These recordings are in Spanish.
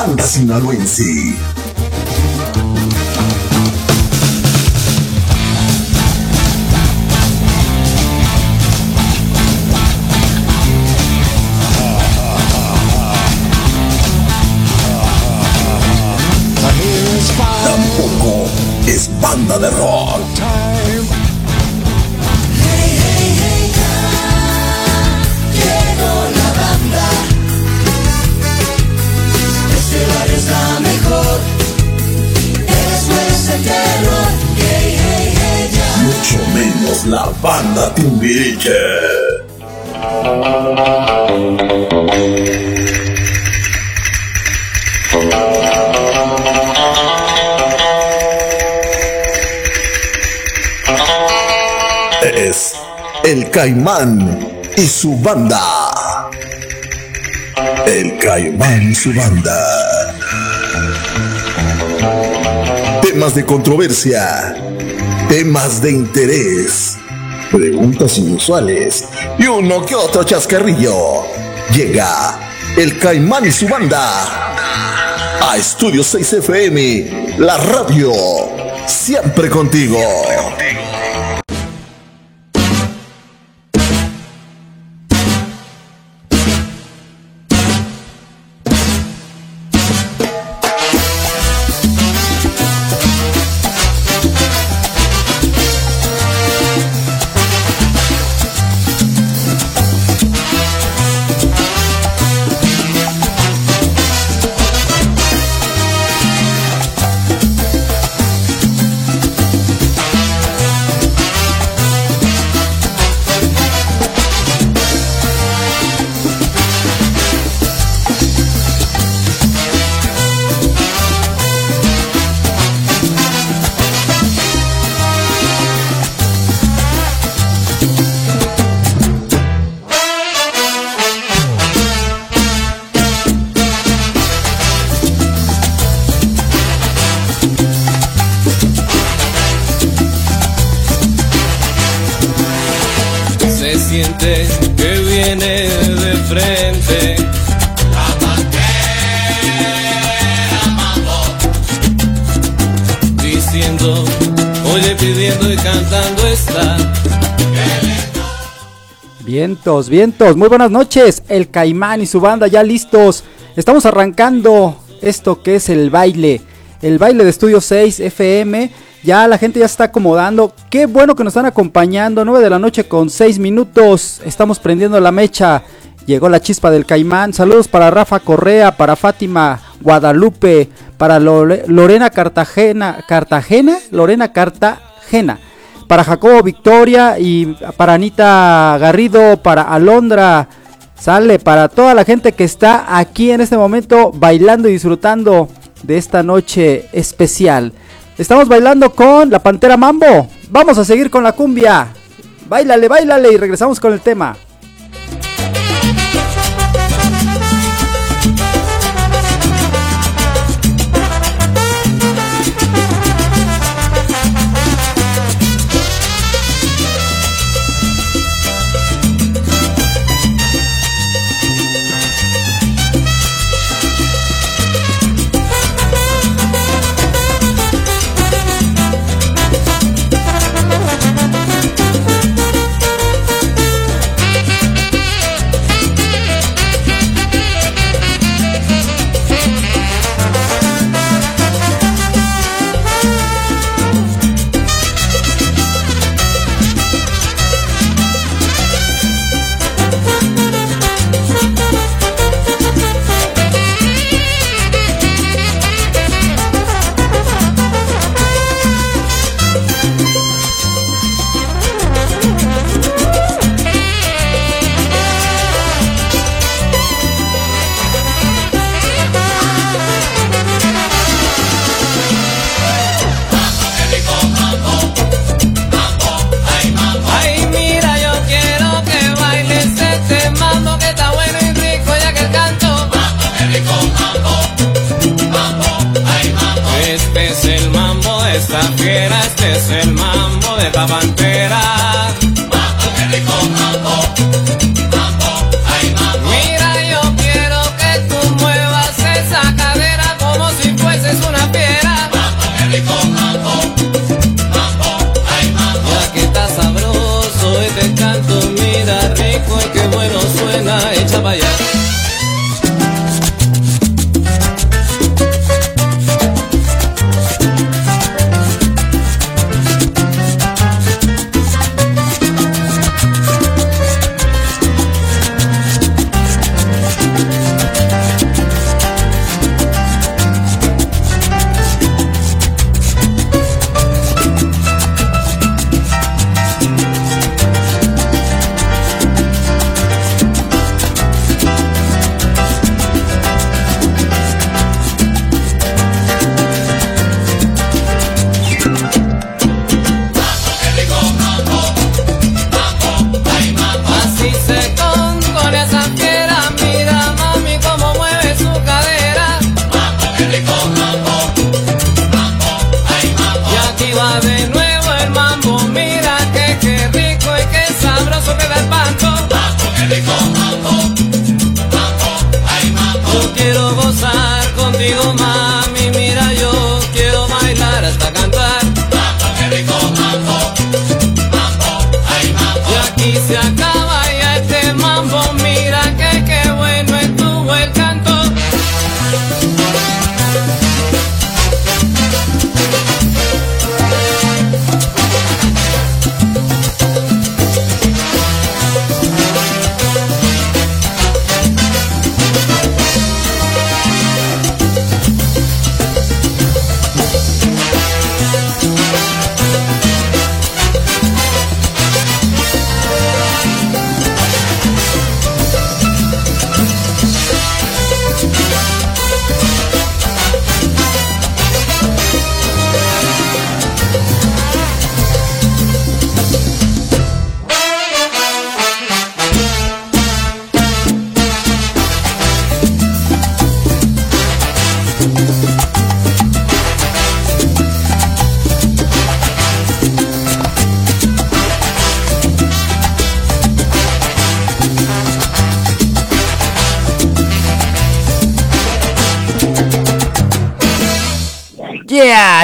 banda sinaloense. Es el Caimán y su banda. El Caimán y su banda. Temas de controversia, temas de interés, preguntas inusuales y uno que otro chascarrillo. Llega el Caimán y su banda a Estudio 6 FM, la radio, siempre contigo. Vientos, vientos, muy buenas noches. El Caimán y su banda ya listos. Estamos arrancando esto que es el baile. El baile de Estudio 6 FM. Ya la gente ya se está acomodando. Qué bueno que nos están acompañando. 9 de la noche con 6 minutos. Estamos prendiendo la mecha. Llegó la chispa del Caimán. Saludos para Rafa Correa, para Fátima Guadalupe, para Lore- Lorena Cartagena. ¿Cartagena? Lorena Cartagena para Jacobo Victoria y para Anita Garrido, para Alondra, sale para toda la gente que está aquí en este momento bailando y disfrutando de esta noche especial. Estamos bailando con la Pantera Mambo. Vamos a seguir con la cumbia. Bailale, bailale y regresamos con el tema.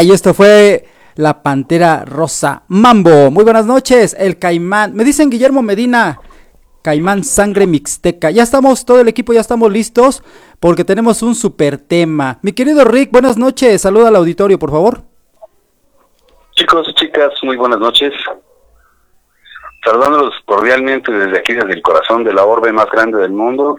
Y esto fue la Pantera Rosa Mambo. Muy buenas noches, el Caimán. Me dicen Guillermo Medina, Caimán Sangre Mixteca. Ya estamos, todo el equipo ya estamos listos porque tenemos un super tema. Mi querido Rick, buenas noches. Saluda al auditorio, por favor. Chicos chicas, muy buenas noches. Saludándolos cordialmente desde aquí, desde el corazón de la orbe más grande del mundo,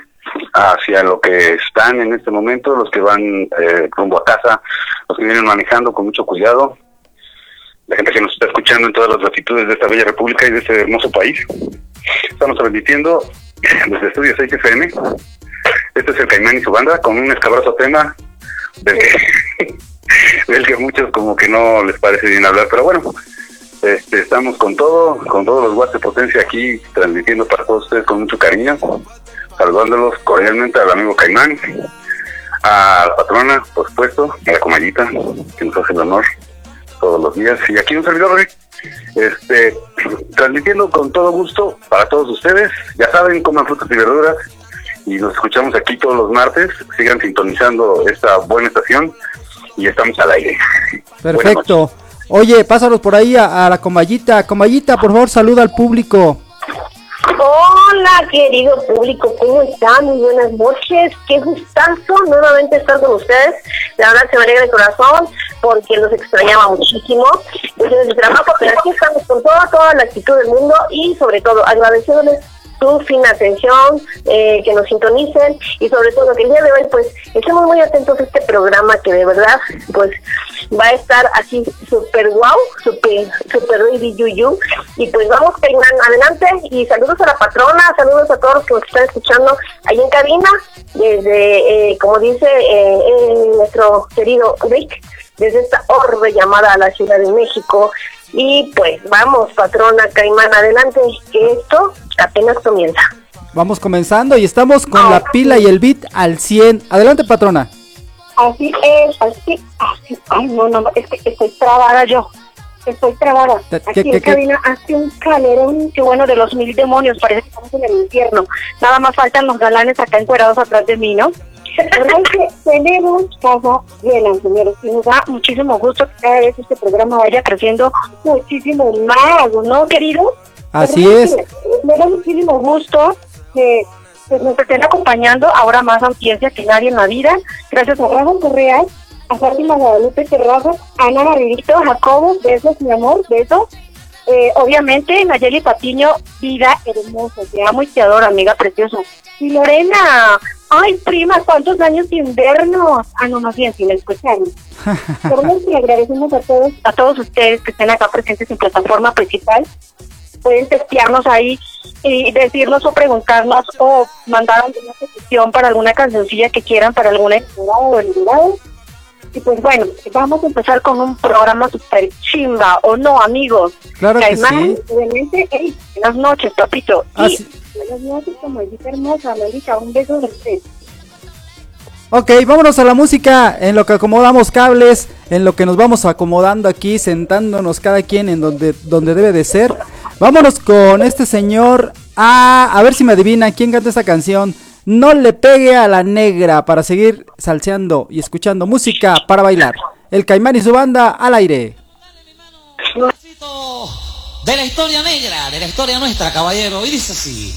hacia lo que están en este momento, los que van eh, rumbo a casa, los que vienen manejando con mucho cuidado, la gente que nos está escuchando en todas las latitudes de esta bella república y de este hermoso país. Estamos transmitiendo desde Estudio 6 FM. Este es el Caimán y su banda con un escabroso tema del que, del que muchos como que no les parece bien hablar, pero bueno, este, estamos con todo, con todos los watts de potencia aquí, transmitiendo para todos ustedes con mucho cariño, saludándolos cordialmente al amigo Caimán, a la patrona, por supuesto, a la comayita, que nos hace el honor todos los días, y aquí un servidor, Rick, este, transmitiendo con todo gusto para todos ustedes, ya saben, coman frutas y verduras, y nos escuchamos aquí todos los martes, sigan sintonizando esta buena estación, y estamos al aire. Perfecto. Oye, pásalos por ahí a, a la Comayita. Comayita, por favor, saluda al público. Hola, querido público, ¿cómo están? Muy buenas noches. Qué gustazo nuevamente estar con ustedes. La verdad se me alegra el corazón porque los extrañaba muchísimo. Desde el trabajo, pero aquí estamos con toda, toda la actitud del mundo y sobre todo agradeciéndoles su fina atención, eh, que nos sintonicen y sobre todo que el día de hoy pues estemos muy atentos a este programa que de verdad pues va a estar así super wow, super, super baby yuyu. Y pues vamos Caimán, adelante y saludos a la patrona, saludos a todos los que nos están escuchando ahí en cabina, desde eh, como dice eh, eh, nuestro querido Rick, desde esta orbe llamada a la Ciudad de México. Y pues vamos patrona Caimán, adelante que esto apenas comienza. Vamos comenzando y estamos con la pila y el beat al 100. Adelante, patrona. Así es, así, así. Ay, no, no, es que estoy trabada yo. Estoy trabada. ¿Qué- Aquí qué- en qué- cabina hace un calorón, que bueno, de los mil demonios. Parece que estamos en el infierno. Nada más faltan los galanes acá encuerados atrás de mí, ¿no? ¿Verdad que tenemos casa llena, señores? Y nos da muchísimo gusto que cada vez este programa vaya creciendo muchísimo más, ¿no, querido? Así ¿Verdad es. Me da muchísimo gusto que pues nos estén acompañando ahora más audiencia que nadie en la vida. Gracias a Rafa Correa, a Fátima Guadalupe Terrazas, a Ana Margarito, Jacobo, besos, mi amor, besos. Eh, obviamente, Nayeli Patiño, vida hermosa, te amo y te adoro, amiga preciosa. Y Lorena, ay, prima, ¿cuántos años sin vernos? Ah, no, más bien, sin escucharnos. Queremos y agradecemos a todos, a todos ustedes que estén acá presentes en plataforma principal. Pueden testearnos ahí y decirnos o preguntarnos o mandar alguna petición para alguna cancioncilla que quieran para alguna enamorada o enamorado. Y pues bueno, vamos a empezar con un programa super chimba, ¿o no, amigos? Claro que sí. obviamente, ey, buenas noches, papito. Ah, y sí. buenas noches, Amelita hermosa, Amelita, un beso de usted. Ok, vámonos a la música, en lo que acomodamos cables, en lo que nos vamos acomodando aquí, sentándonos cada quien en donde, donde debe de ser. Vámonos con este señor, a, a ver si me adivina quién canta esta canción. No le pegue a la negra para seguir salseando y escuchando música para bailar. El Caimán y su banda al aire. de la historia negra, de la historia nuestra, caballero. Y dice así.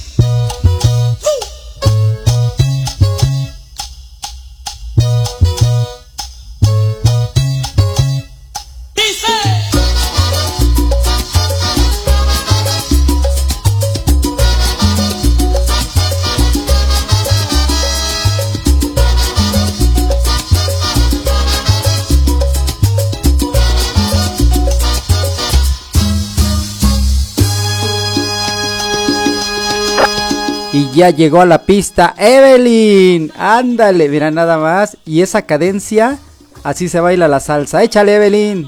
Y ya llegó a la pista Evelyn. Ándale, mira nada más. Y esa cadencia, así se baila la salsa. Échale Evelyn.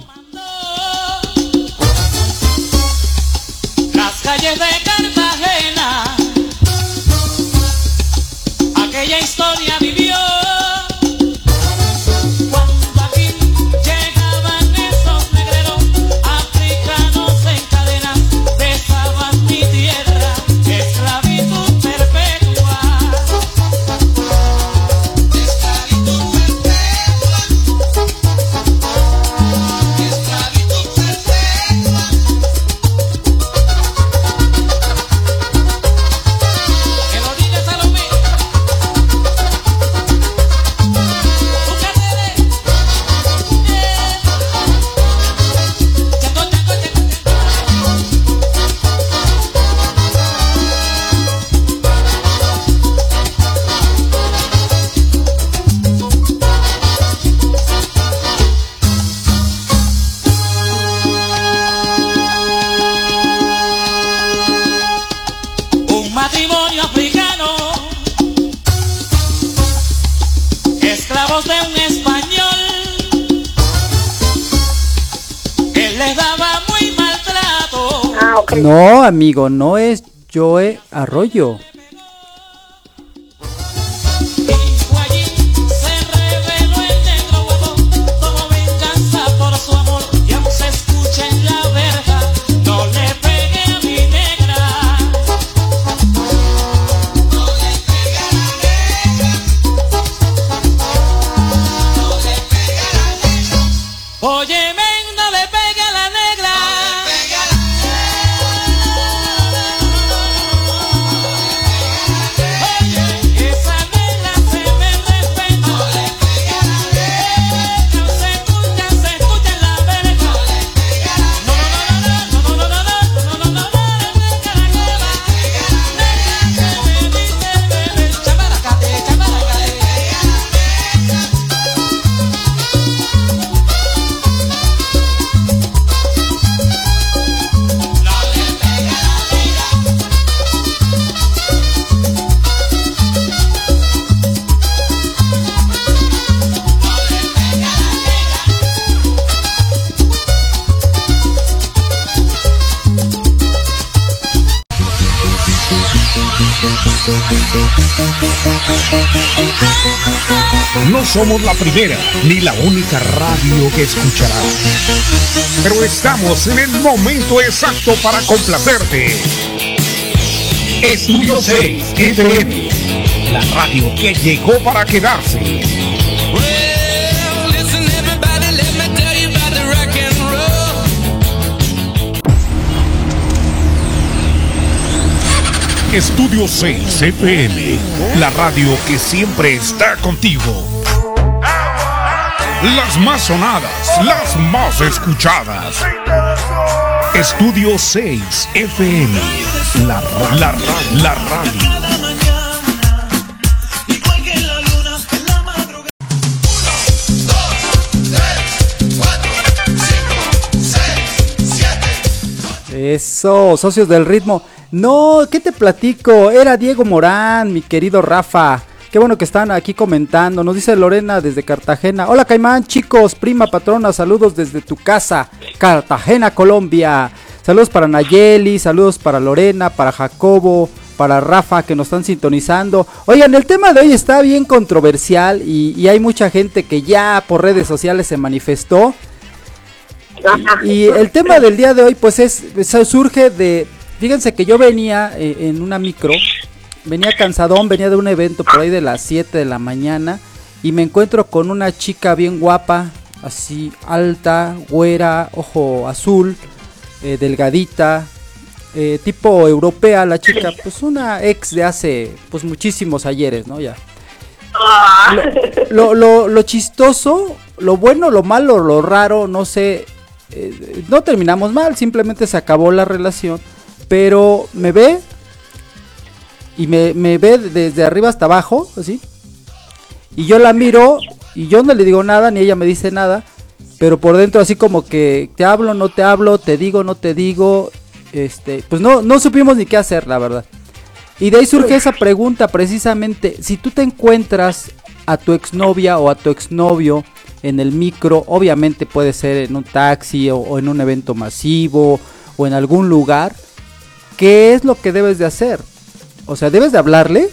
Amigo, no es Joe Arroyo. No somos la primera ni la única radio que escucharás. Pero estamos en el momento exacto para complacerte. Estudio 6 FM, la radio que llegó para quedarse. Estudio 6 FM, la radio que siempre está contigo. Las más sonadas, las más escuchadas. Estudio 6 FM, la, la, la radio. Eso, socios del ritmo. No, ¿qué te platico? Era Diego Morán, mi querido Rafa. Qué bueno que están aquí comentando. Nos dice Lorena desde Cartagena. Hola Caimán, chicos, prima patrona, saludos desde tu casa, Cartagena, Colombia. Saludos para Nayeli, saludos para Lorena, para Jacobo, para Rafa que nos están sintonizando. Oigan, el tema de hoy está bien controversial y, y hay mucha gente que ya por redes sociales se manifestó. Ajá. Y el tema del día de hoy, pues es, surge de, fíjense que yo venía eh, en una micro, venía cansadón, venía de un evento por ahí de las 7 de la mañana y me encuentro con una chica bien guapa, así alta, güera, ojo azul, eh, delgadita, eh, tipo europea la chica, pues una ex de hace pues muchísimos ayeres, ¿no? Ya. Ah. Lo, lo, lo chistoso, lo bueno, lo malo, lo raro, no sé. eh, no terminamos mal, simplemente se acabó la relación. Pero me ve y me, ve desde arriba hasta abajo, así. Y yo la miro y yo no le digo nada, ni ella me dice nada. Pero por dentro así como que te hablo, no te hablo, te digo, no te digo. Este, pues no, no supimos ni qué hacer, la verdad. Y de ahí surge esa pregunta precisamente, si tú te encuentras a tu exnovia o a tu exnovio en el micro, obviamente puede ser en un taxi o en un evento masivo o en algún lugar, ¿qué es lo que debes de hacer? O sea, ¿debes de hablarle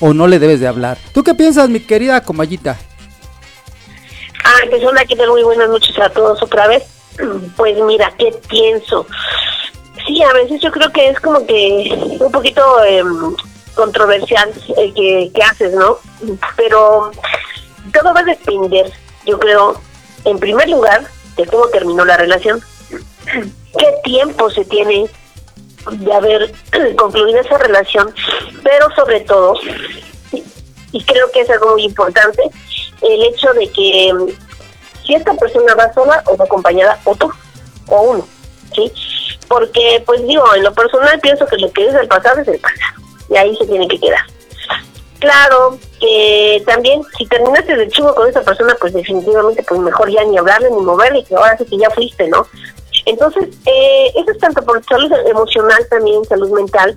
o no le debes de hablar? ¿Tú qué piensas, mi querida Comayita? Ah, pues hola, ¿qué tal? Muy buenas noches a todos otra vez. Pues mira, ¿qué pienso? Sí, a veces yo creo que es como que un poquito em, controversial el que, que haces, ¿no? Pero todo va a depender, yo creo, en primer lugar, de cómo terminó la relación. ¿Qué tiempo se tiene de haber concluido esa relación? Pero sobre todo, y creo que es algo muy importante, el hecho de que em, si esta persona va sola o va acompañada o tú o uno, ¿sí? Porque, pues digo, en lo personal pienso que lo que es del pasado es el pasado y ahí se tiene que quedar. Claro que también si terminaste de chugo con esa persona, pues definitivamente pues mejor ya ni hablarle ni moverle, que ahora sí que ya fuiste, ¿no? Entonces, eh, eso es tanto por salud emocional también, salud mental,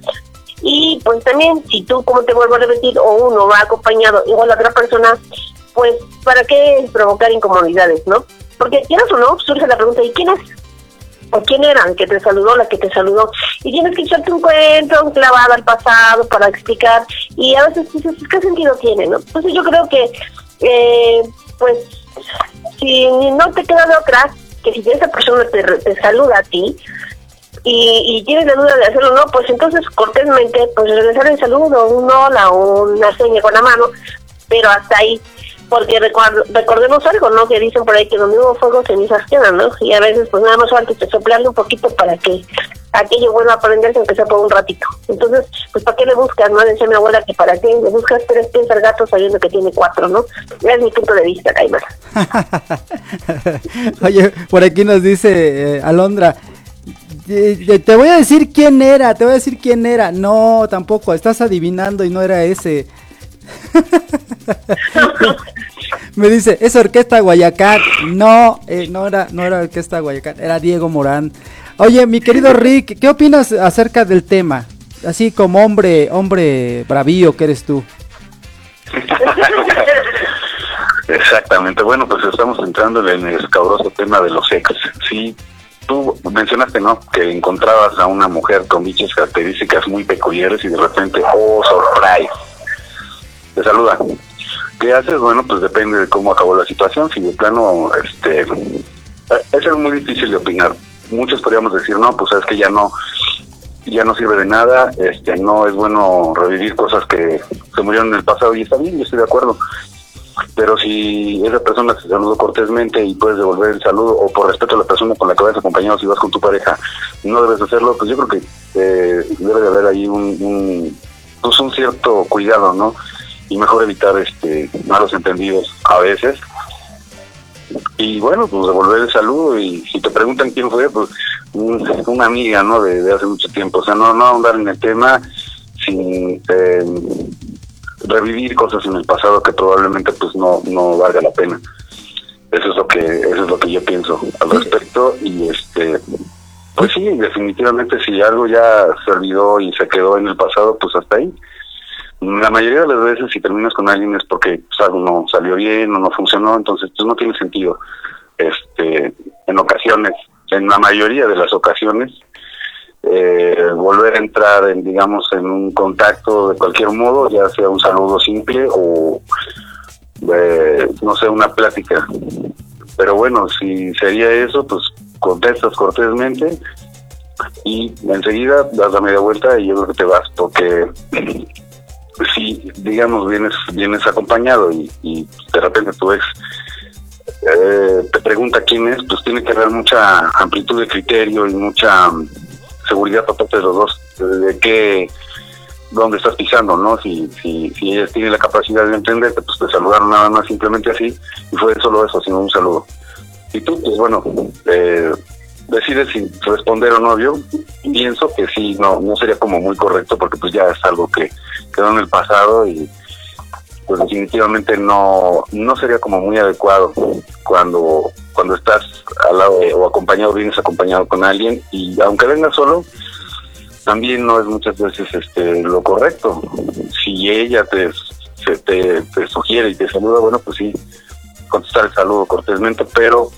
y pues también, si tú, como te vuelvo a repetir, o uno va acompañado, igual la otra persona, pues, ¿para qué provocar incomodidades, no? Porque quieras o no, surge la pregunta, ¿y quién es? ¿O quién era el que te saludó, la que te saludó? Y tienes que echarte un cuento, un clavado al pasado para explicar, y a veces dices, ¿qué sentido tiene, no? Entonces yo creo que, eh, pues, si no te queda de que si esa persona te, te saluda a ti, y, y tienes la duda de hacerlo no, pues entonces cortésmente, pues regresar el saludo, un hola una seña con la mano, pero hasta ahí, porque recuerdo, recordemos algo, ¿no? Que dicen por ahí que donde hubo fuego cenizas quedan, ¿no? Y a veces pues nada más falta que soplarle un poquito para que aquello vuelva a prenderse aunque sea por un ratito. Entonces, pues ¿para qué le buscas? No decía mi abuela que para qué le buscas tres pies al gato sabiendo que tiene cuatro, ¿no? Es mi punto de vista, Caimán. Oye, por aquí nos dice eh, Alondra. "Eh, eh, Te voy a decir quién era, te voy a decir quién era. No, tampoco, estás adivinando y no era ese. Me dice, es Orquesta Guayacán. No, eh, no era, no era Orquesta Guayacán, era Diego Morán. Oye, mi querido Rick, ¿qué opinas acerca del tema? Así como hombre, hombre bravío que eres tú. Exactamente. Bueno, pues estamos entrando en el escabroso tema de los ex. Sí, tú mencionaste, ¿no? Que encontrabas a una mujer con dichas características muy peculiares y de repente, oh, surprise, te saluda. ¿Qué haces? Bueno, pues depende de cómo acabó la situación. Si de plano, este, eh, es muy difícil de opinar. Muchos podríamos decir, no, pues es que ya no, ya no sirve de nada, este, no es bueno revivir cosas que se murieron en el pasado y está bien, yo estoy de acuerdo. Pero si esa persona te saludó cortésmente y puedes devolver el saludo o por respeto a la persona con la que vas acompañado, si vas con tu pareja, no debes hacerlo, pues yo creo que eh, debe de haber ahí un, un, pues un cierto cuidado, ¿no? Y mejor evitar este malos entendidos a veces. Y bueno, pues devolver el saludo y si te preguntan quién fue, pues un- una amiga, ¿no? De, de hace mucho tiempo. O sea, no, no ahondar en el tema sin eh, revivir cosas en el pasado que probablemente pues no, no valga la pena. Eso es lo que eso es lo que yo pienso al respecto y este pues sí, definitivamente si algo ya se olvidó y se quedó en el pasado, pues hasta ahí. La mayoría de las veces si terminas con alguien es porque pues, algo no salió bien o no funcionó, entonces pues no tiene sentido. Este, en ocasiones, en la mayoría de las ocasiones, eh, volver a entrar en, digamos, en un contacto de cualquier modo, ya sea un saludo simple o, eh, no sé, una plática. Pero bueno, si sería eso, pues contestas cortésmente y enseguida das la media vuelta y yo creo que te vas, porque si, digamos, vienes vienes acompañado y, de repente tu ex eh, te pregunta quién es, pues tiene que haber mucha amplitud de criterio y mucha mm, seguridad por parte de los dos, de qué, dónde estás pisando, ¿no? Si, si, si ellas tienen la capacidad de entenderte, pues te saludaron nada más simplemente así, y fue solo eso, sino un saludo. Y tú, pues bueno, eh, decides si responder o no. Yo pienso que sí, no, no sería como muy correcto, porque pues ya es algo que quedó en el pasado y pues definitivamente no no sería como muy adecuado cuando cuando estás al lado o acompañado vienes acompañado con alguien y aunque vengas solo también no es muchas veces este lo correcto si ella te se te, te sugiere y te saluda bueno pues sí contestar el saludo cortésmente pero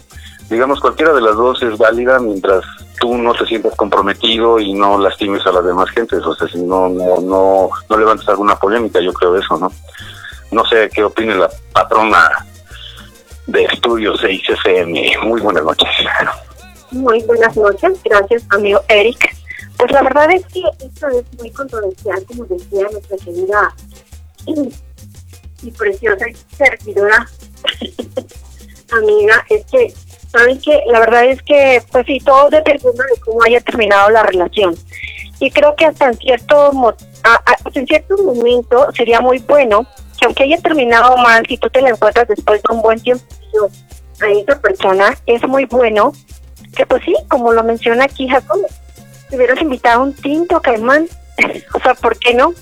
digamos cualquiera de las dos es válida mientras tú no te sientas comprometido y no lastimes a las demás gentes o sea si no no no no levantes alguna polémica yo creo eso no no sé qué opine la patrona de Estudios 6 FM. Muy buenas noches. Muy buenas noches, gracias amigo Eric. Pues la verdad es que esto es muy controversial, como decía nuestra querida y, y preciosa servidora amiga, es que, ¿saben que La verdad es que, pues sí, todo depende de cómo haya terminado la relación. Y creo que hasta en cierto, hasta en cierto momento sería muy bueno que aunque haya terminado mal, si tú te la encuentras después de un buen tiempo a esa persona, es muy bueno que pues sí, como lo menciona aquí Jacob, te hubieras invitado un tinto, Caimán. o sea, ¿por qué no?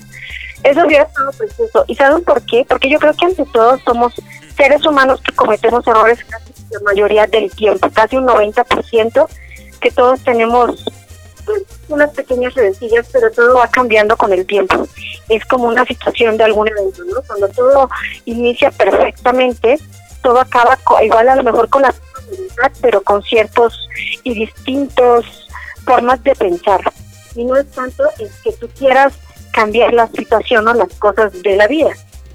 Eso hubiera estado precioso. ¿Y saben por qué? Porque yo creo que ante todo somos seres humanos que cometemos errores la mayoría del tiempo, casi un 90%, que todos tenemos pues, unas pequeñas redencillas, pero todo va cambiando con el tiempo. Es como una situación de algún evento, ¿no? Cuando todo inicia perfectamente, todo acaba igual a lo mejor con la misma pero con ciertos y distintos formas de pensar. Y no es tanto es que tú quieras cambiar la situación o las cosas de la vida,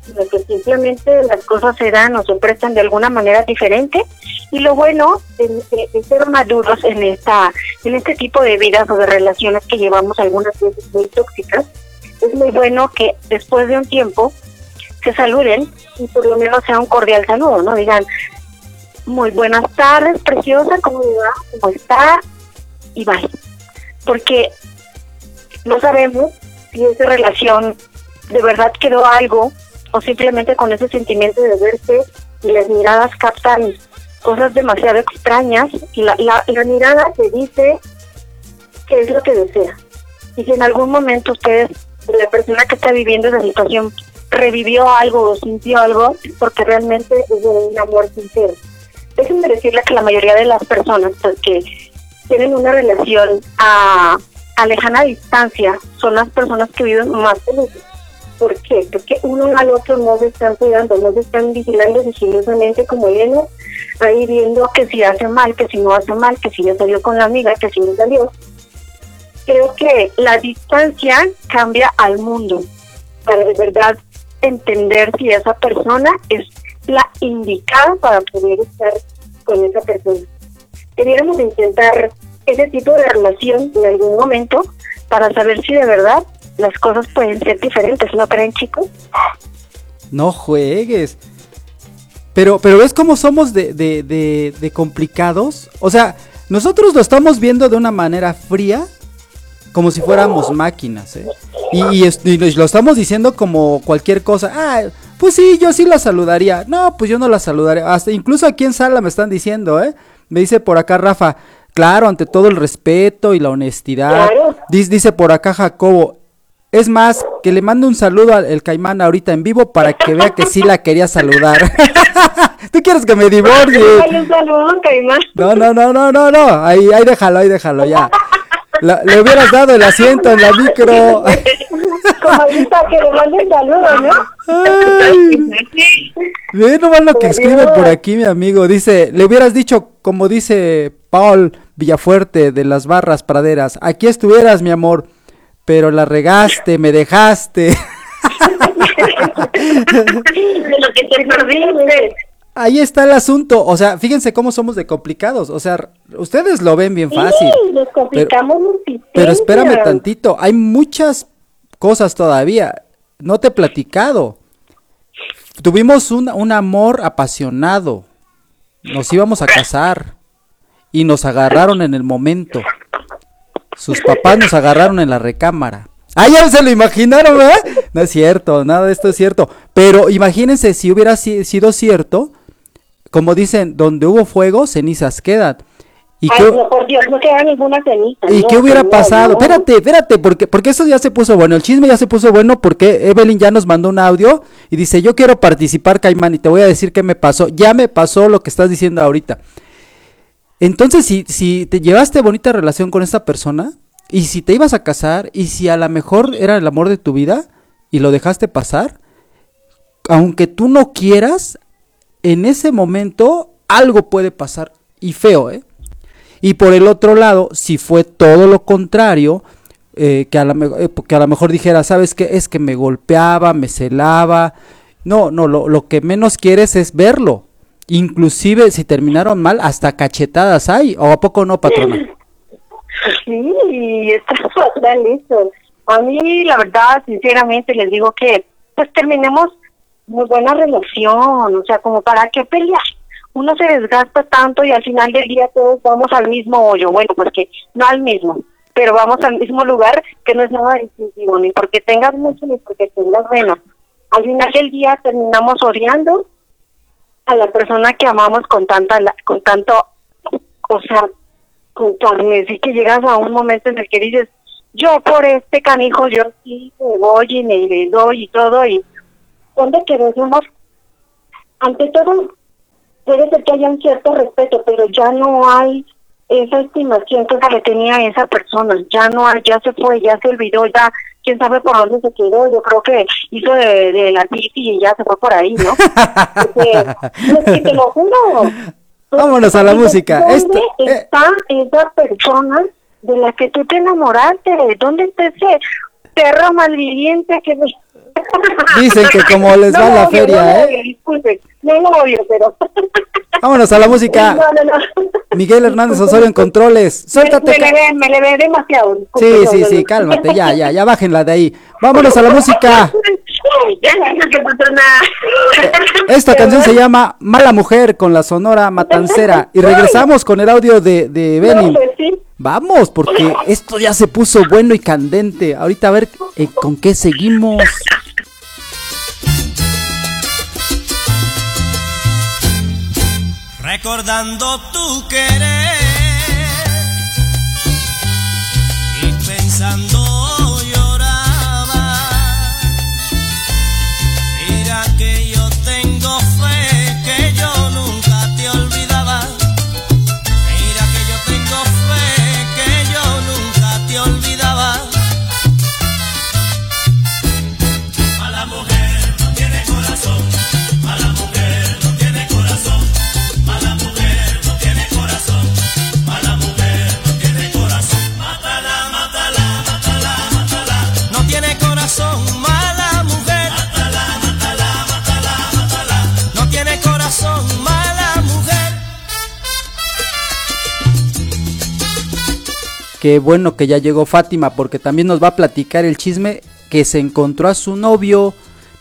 sino que simplemente las cosas se dan o se prestan de alguna manera diferente. Y lo bueno de, ser maduros en esta en este tipo de vidas o de relaciones que llevamos algunas veces muy tóxicas, es muy bueno que después de un tiempo se saluden y por lo menos sea un cordial saludo, ¿no? Digan, muy buenas tardes, preciosa, ¿cómo va? ¿Cómo está? Y bye. Porque no sabemos si esa relación de verdad quedó algo o simplemente con ese sentimiento de verse y las miradas captan cosas demasiado extrañas y la, la, mirada te dice qué es lo que desea. Y si en algún momento ustedes, la persona que está viviendo esa situación, revivió algo o sintió algo, porque realmente es de un amor sincero. Déjenme decirle que la mayoría de las personas que tienen una relación a, a lejana distancia son las personas que viven más felices. ¿Por qué? Porque uno al otro no se están cuidando, no se están vigilando sigilosamente como vienen ahí viendo que si hace mal, que si no hace mal, que si ya salió con la amiga, que si no salió. Creo que la distancia cambia al mundo para de verdad entender si esa persona es la indicada para poder estar con esa persona. Debiéramos intentar ese tipo de relación en algún momento para saber si de verdad las cosas pueden ser diferentes, ¿no creen chicos? No juegues. Pero, pero ves cómo somos de, de, de, de complicados. O sea, nosotros lo estamos viendo de una manera fría. como si fuéramos máquinas, ¿eh? Y, y es- y lo estamos diciendo como cualquier cosa. Ah, pues sí, yo sí la saludaría. No, pues yo no la saludaría. Hasta incluso aquí en sala me están diciendo, ¿eh? Me dice por acá Rafa, claro, ante todo el respeto y la honestidad. Dice por acá Jacobo, es más, que le mando un saludo al el caimán ahorita en vivo para que vea que sí la quería saludar. ¿Tú quieres que me divorcie? Un saludo, Caimán. No, no, no, no, no, no. Ahí, ahí déjalo, ahí déjalo, ya. La- le hubieras dado el asiento en la micro. Como ahorita que le manden saludos, ¿no? Ay. Ve nomás lo que escribe por aquí, mi amigo. Dice, le hubieras dicho, como dice Paul Villafuerte de las Barras Praderas, aquí estuvieras, mi amor, pero la regaste, me dejaste. De lo que te perdiste. Ahí está el asunto. O sea, fíjense cómo somos de complicados. O sea, ustedes lo ven bien fácil. Sí, nos complicamos muchísimo. Pero espérame tantito, hay muchas cosas todavía. No te he platicado. Tuvimos un, un amor apasionado. Nos íbamos a casar y nos agarraron en el momento. Sus papás nos agarraron en la recámara. Ah, ya se lo imaginaron, ¿verdad? No es cierto, nada de esto es cierto. Pero imagínense si hubiera si- sido cierto, como dicen, donde hubo fuego, cenizas quedan. ¿Y Ay, qué- no, por Dios, no queda ninguna ceniza. ¿Y no, qué hubiera no, pasado? Espérate, espérate, porque, porque eso ya se puso bueno. El chisme ya se puso bueno porque Evelyn ya nos mandó un audio y dice, yo quiero participar, Caimán, y te voy a decir qué me pasó. Ya me pasó lo que estás diciendo ahorita. Entonces, si, si te llevaste bonita relación con esta persona, y si te ibas a casar, y si a lo mejor era el amor de tu vida, y lo dejaste pasar, aunque tú no quieras, en ese momento algo puede pasar. Y feo, ¿eh? Y por el otro lado, si fue todo lo contrario, eh, que, a la, eh, que a lo mejor dijera, ¿sabes qué? Es que me golpeaba, me celaba. No, no, lo, lo que menos quieres es verlo. Inclusive si terminaron mal, hasta cachetadas hay. ¿O a poco no, patrona? Sí, está fatal eso. A mí, la verdad, sinceramente, les digo que, pues terminemos muy buena relación, o sea, como para qué pelear. Uno se desgasta tanto y al final del día todos vamos al mismo hoyo. Bueno, pues que no al mismo, pero vamos al mismo lugar que no es nada distintivo, ni porque tengas mucho ni porque tengas menos. Al final del día terminamos odiando a la persona que amamos con tanta, con tanto, o sea, con carne, sí que llegas a un momento en el que dices, yo por este canijo, yo sí me voy y me le doy y todo, y ¿dónde queremos? Ante todo, puede ser que haya un cierto respeto, pero ya no hay esa estimación que le tenía esa persona, ya no hay, ya se fue, ya se olvidó, ya quién sabe por dónde se quedó, yo creo que hizo de, de la bici y ya se fue por ahí, ¿no? Porque, no, es que te lo juro. Vámonos a la música. ¿Dónde Esto, eh, está esa persona de la que tú te enamoraste? ¿Dónde está ese perro malviviente que me... Dicen que como les va No la odio, feria, no ¿eh? odio, disculpe, no lo odio, pero... Vámonos a la música. No, no, no. Miguel Hernández Osorio en controles. Suéltate. Me, le ve, me le ve demasiado. Sí, sí, sí, cálmate, ya, ya, ya bájenla de ahí. Vámonos a la música. Nada. Esta canción se llama Mala Mujer con la Sonora Matancera. Y regresamos con el audio de, de Benny. Vamos, porque esto ya se puso bueno y candente. Ahorita a ver eh, con qué seguimos. Recordando tu querer y pensando Qué bueno que ya llegó Fátima porque también nos va a platicar el chisme que se encontró a su novio,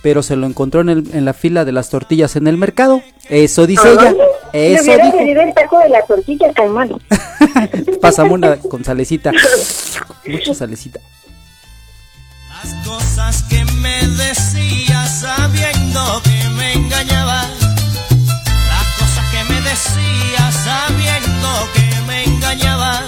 pero se lo encontró en, el- en la fila de las tortillas en el mercado. Eso dice ella. Eso hubiera dijo. el taco de la tortilla, Caimán. Pásame una con salecita. Mucha salecita. Las cosas que me decías sabiendo que me engañaba. Las cosas que me decías sabiendo que me engañaba.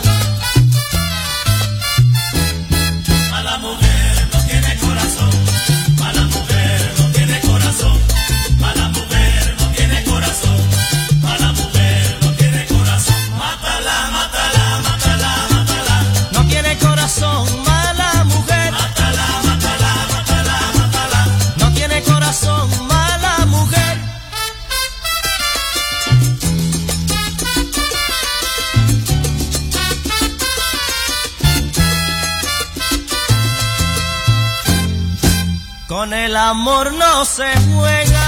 Con el amor no se juega.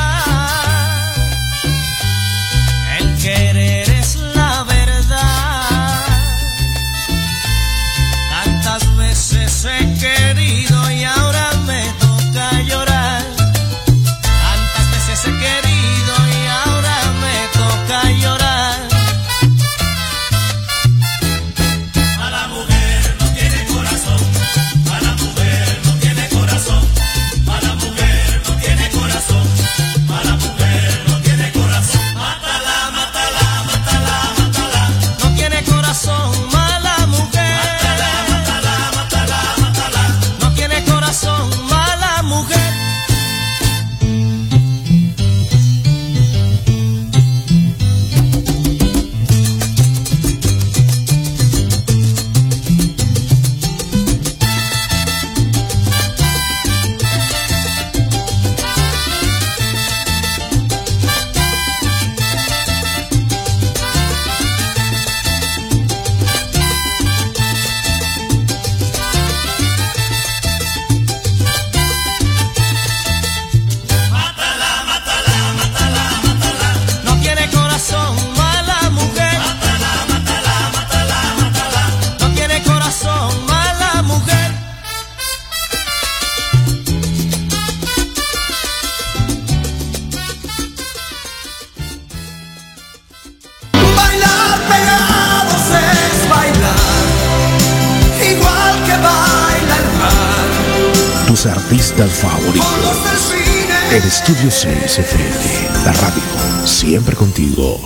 El Estudio 6 FM, la radio, siempre contigo.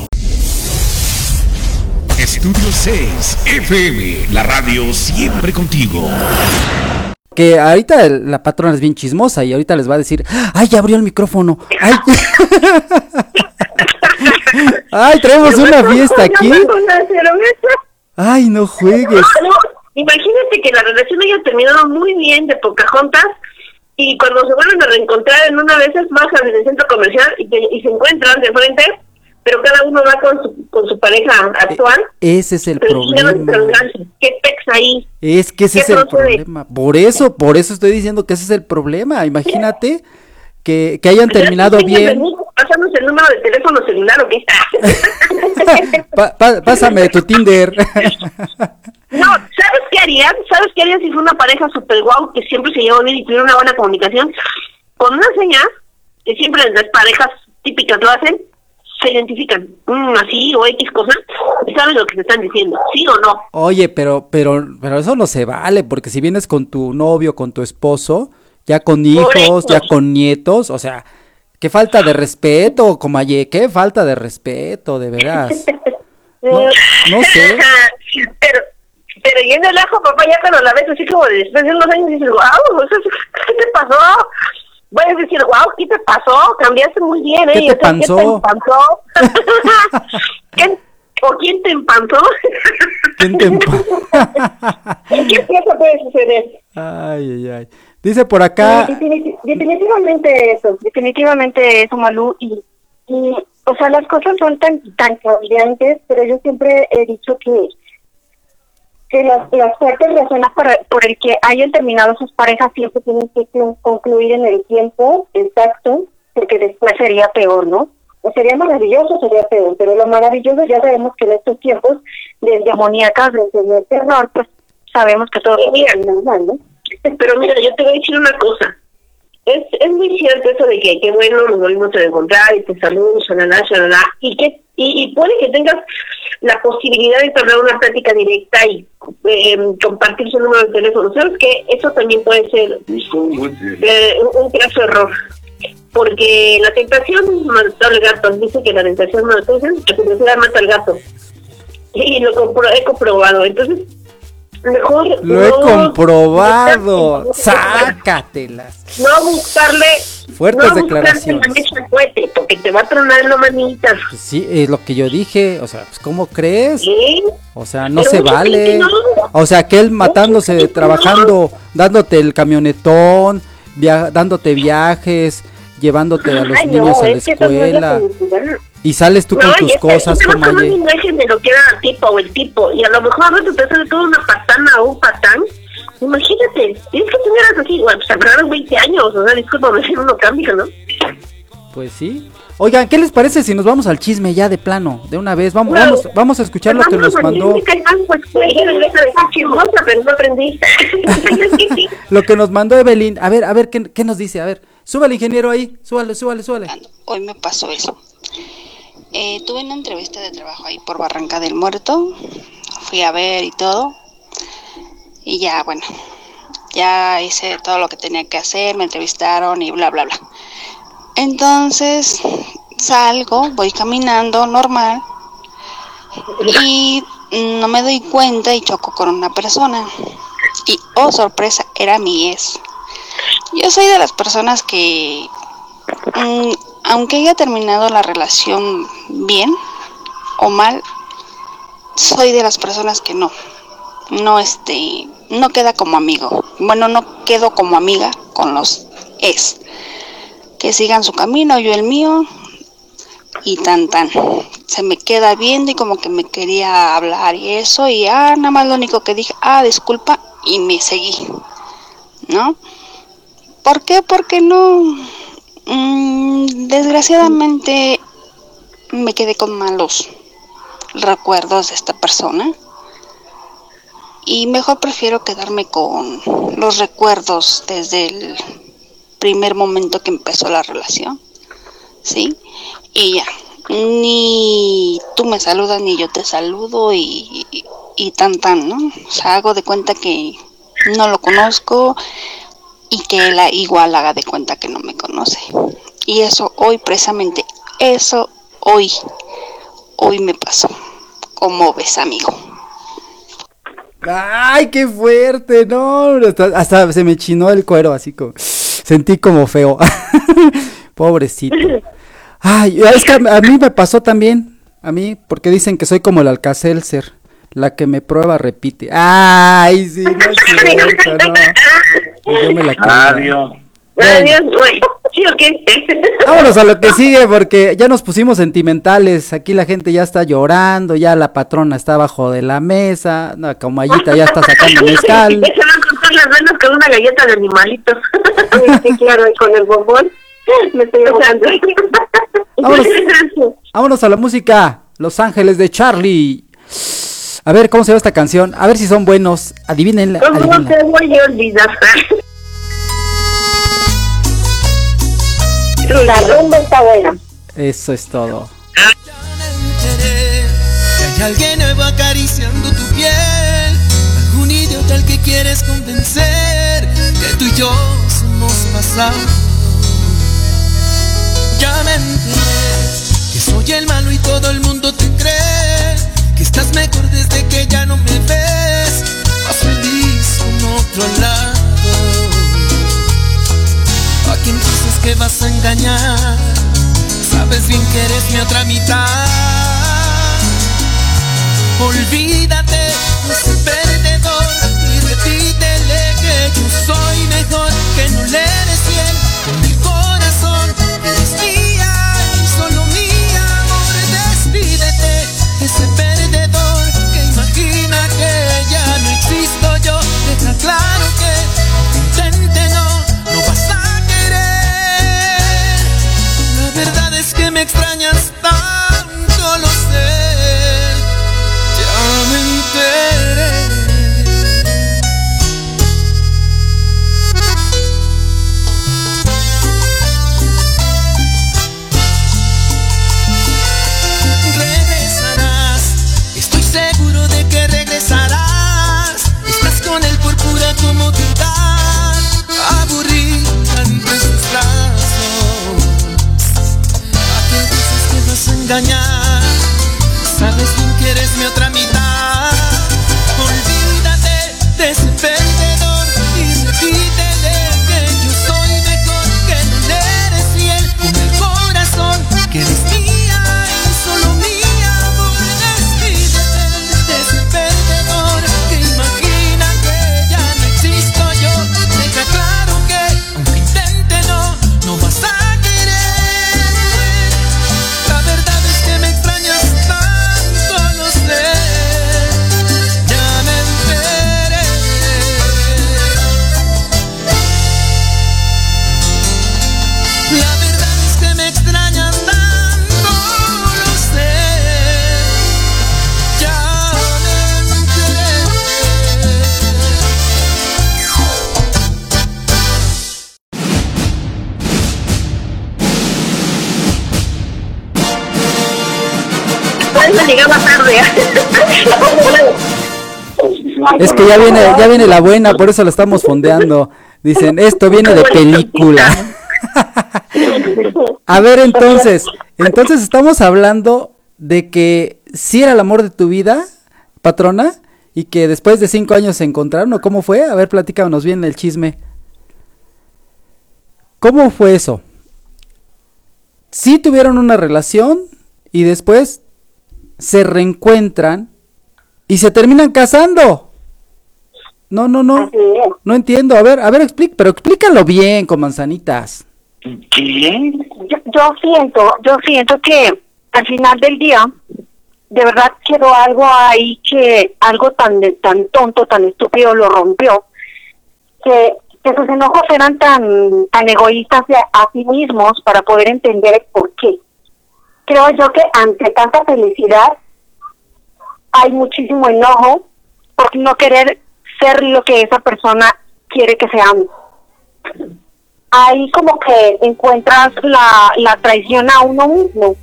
Estudio 6 FM, la radio siempre contigo. Que ahorita la patrona es bien chismosa y ahorita les va a decir, ay, ya abrió el micrófono. Ay, ay traemos una fiesta aquí. Ay, no juegues. Imagínate que la relación haya terminado muy bien de Pocahontas y cuando se vuelven a reencontrar en una vez es bajan en el centro comercial y, te- y se encuentran de frente, pero cada uno va con su, con su pareja actual. Ese es el no problema. ¿Qué pex ahí? Es que ese ¿Qué es el problema. Por eso, por eso estoy diciendo que ese es el problema. Imagínate que, que hayan terminado bien. Pasamos el número de teléfono celular o qué Pa- pa- pásame tu Tinder. No, ¿sabes harían? ¿Sabes qué harían si fue una pareja super guau que siempre se llevó bien y tuvieron una buena comunicación? Con una señal, que siempre las parejas típicas lo hacen, se identifican. Mm, así o X cosa, y saben lo que se están diciendo, ¿sí o no? Oye, pero, pero, pero eso no se vale, porque si vienes con tu novio, con tu esposo, ya con hijos, ya con nietos, o sea, qué falta de respeto, Comaye, qué falta de respeto, de veras. No, no sé. pero, pero yendo el ajo, papá, ya cuando la ves así como de después de unos años dices, wow, ¿qué te pasó? Puedes decir, wow, ¿qué te pasó? Cambiaste muy bien, ¿eh? ¿Qué te entonces, panzó? ¿Qué te empanzó? ¿Quién- ¿O quién te empanzó? ¿Quién te empa- ¿Qué cosa puede suceder? Ay, ay, ay. Dice por acá, Sí, defini- definitivamente eso, definitivamente eso, Malú. Y, y, o sea, las cosas son tan, tan cambiantes, pero yo siempre he dicho que que las, las fuertes razones para, por el que hayan terminado sus parejas siempre tienen que clu- concluir en el tiempo exacto, porque después sería peor, ¿no? O sería maravilloso, sería peor, pero lo maravilloso ya sabemos que en estos tiempos de demoníacas, el terror, pues sabemos que todo es normal, ¿no? Pero mira, yo te voy a decir una cosa. Es, es muy cierto eso de que qué bueno nos volvimos a encontrar y te saludo, shalala, shalala, y que y, y puede que tengas la posibilidad de tener una plática directa y eh, compartir su número de teléfono. ¿Sabes que Eso también puede ser eh, un, graso error. Porque la tentación mató al gato. Dice que la tentación mató, la tentación mata al gato. Y lo compro- he comprobado. Entonces, mejor Lo he no- comprobado. Sácatelas. no buscarle Fuertes no declaraciones. la porque te va a tronar la manita Pues sí, es lo que yo dije. O sea, pues, ¿cómo crees? O sea, no Pero se vale. no. O sea, que él matándose, no. trabajando, dándote el camionetón, via- dándote viajes, llevándote a los Ay, niños no, a la es que no la. Y sales tú con No, tus cosas vas como una imagen de lo que era el tipo o el tipo, y a lo mejor no te sale toda una patana o un patán. Imagínate, tienes que tener así, bueno, pues tardaron 20 años, o sea, discúlpame si uno cambia, ¿no? Pues sí. Oigan, ¿qué les parece si nos vamos al chisme ya de plano, de una vez? Vamos, vamos, vamos a escuchar lo que nos mandó, pues, pues, no no lo que nos mandó Evelyn. A ver, a ver, ¿qué, qué nos dice? A ver, súbale ingeniero ahí, súbale, súbale, súbale. Hoy me pasó eso. Eh, tuve una entrevista de trabajo ahí por Barranca del Muerto. Fui a ver y todo. Y ya, bueno, ya hice todo lo que tenía que hacer, me entrevistaron y bla, bla, bla. Entonces salgo, voy caminando normal y no me doy cuenta y choco con una persona. Y oh, sorpresa, era mi ex. Yo soy de las personas que Mm, aunque haya terminado la relación bien o mal, soy de las personas que no, no este, no queda como amigo. Bueno, no quedo como amiga con los ex. Que sigan su camino, yo el mío y tan tan. Se me queda viendo y como que me quería hablar y eso y ah, nada más lo único que dije, ah, disculpa y me seguí, ¿no? ¿Por qué? Porque no, Mm, desgraciadamente me quedé con malos recuerdos de esta persona y mejor prefiero quedarme con los recuerdos desde el primer momento que empezó la relación, ¿sí? Y ya, ni tú me saludas ni yo te saludo y, y, y tan tan, ¿no? O sea, hago de cuenta que no lo conozco y que él igual haga de cuenta que no me conoce. Y eso hoy, precisamente, eso hoy, hoy me pasó. ¿Cómo ves, amigo? Ay, qué fuerte, no, hasta, hasta se me chinó el cuero, así como, sentí como feo. Pobrecito. Ay, es que a, a mí me pasó también, a mí, porque dicen que soy como el Alcacelser, la que me prueba repite. Ay, sí, no es cierto, no. Yo me la. Adiós. Adiós, güey. ¿Sí o qué? Vámonos a lo que sigue porque ya nos pusimos sentimentales. Aquí la gente ya está llorando, ya la patrona está abajo de la mesa, la camayita ya está sacando mezcal. Se van a cortar las venas con una galleta de animalitos. sí, claro, y con el bombón. Me estoy ahogando. Vámonos. Vámonos a la música. Los Ángeles de Charlie. A ver cómo se llama esta canción. A ver si son buenos. Adivinen. ¿Cómo adivínenla. te voy a olvidar? La rumba está buena. Eso es todo. Que hay alguien nuevo acariciando tu piel. Algún idiota al que quieres convencer que tú y yo somos pasado. Ya me enteré que soy el malo y todo el mundo te cree. Que estás mejor desde que ya no me ves. Más feliz con otro al lado. ¿A quién dices que vas a engañar? Sabes bien que eres mi otra mitad. Olvídate, no soy perdedor Bien que eres mi otra Es que ya viene, ya viene la buena, por eso la estamos fondeando. Dicen, esto viene de película. A ver, entonces, entonces estamos hablando de que si era el amor de tu vida, patrona, y que después de cinco años se encontraron, ¿o cómo fue? A ver, platícanos bien el chisme. ¿Cómo fue eso? Si tuvieron una relación y después se reencuentran y se terminan casando. No, no, no. No entiendo. A ver, a ver, explica, pero explícalo bien con manzanitas. yo, yo siento, yo siento que al final del día, de verdad quedó algo ahí que algo tan tan tonto, tan estúpido lo rompió, que, que sus enojos eran tan tan egoístas de a sí mismos para poder entender el por qué. Creo yo que ante tanta felicidad hay muchísimo enojo por no querer ser lo que esa persona quiere que seamos ahí como que encuentras la, la traición a uno mismo.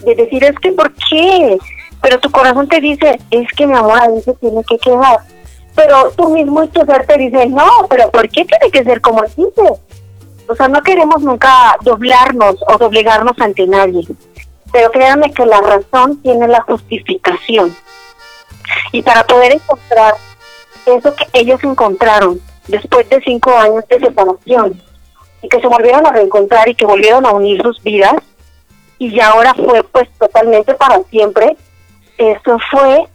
De decir, es que, ¿por qué? Pero tu corazón te dice, es que mi amor ahí se tiene que quedar. Pero tú mismo y tu ser te dice, no, pero ¿por qué tiene que ser como dice? O sea, no queremos nunca doblarnos o doblegarnos ante nadie. Pero créanme que la razón tiene la justificación. Y para poder encontrar eso que ellos encontraron después de cinco años de separación, y que se volvieron a reencontrar y que volvieron a unir sus vidas y ya ahora fue pues totalmente para siempre eso fue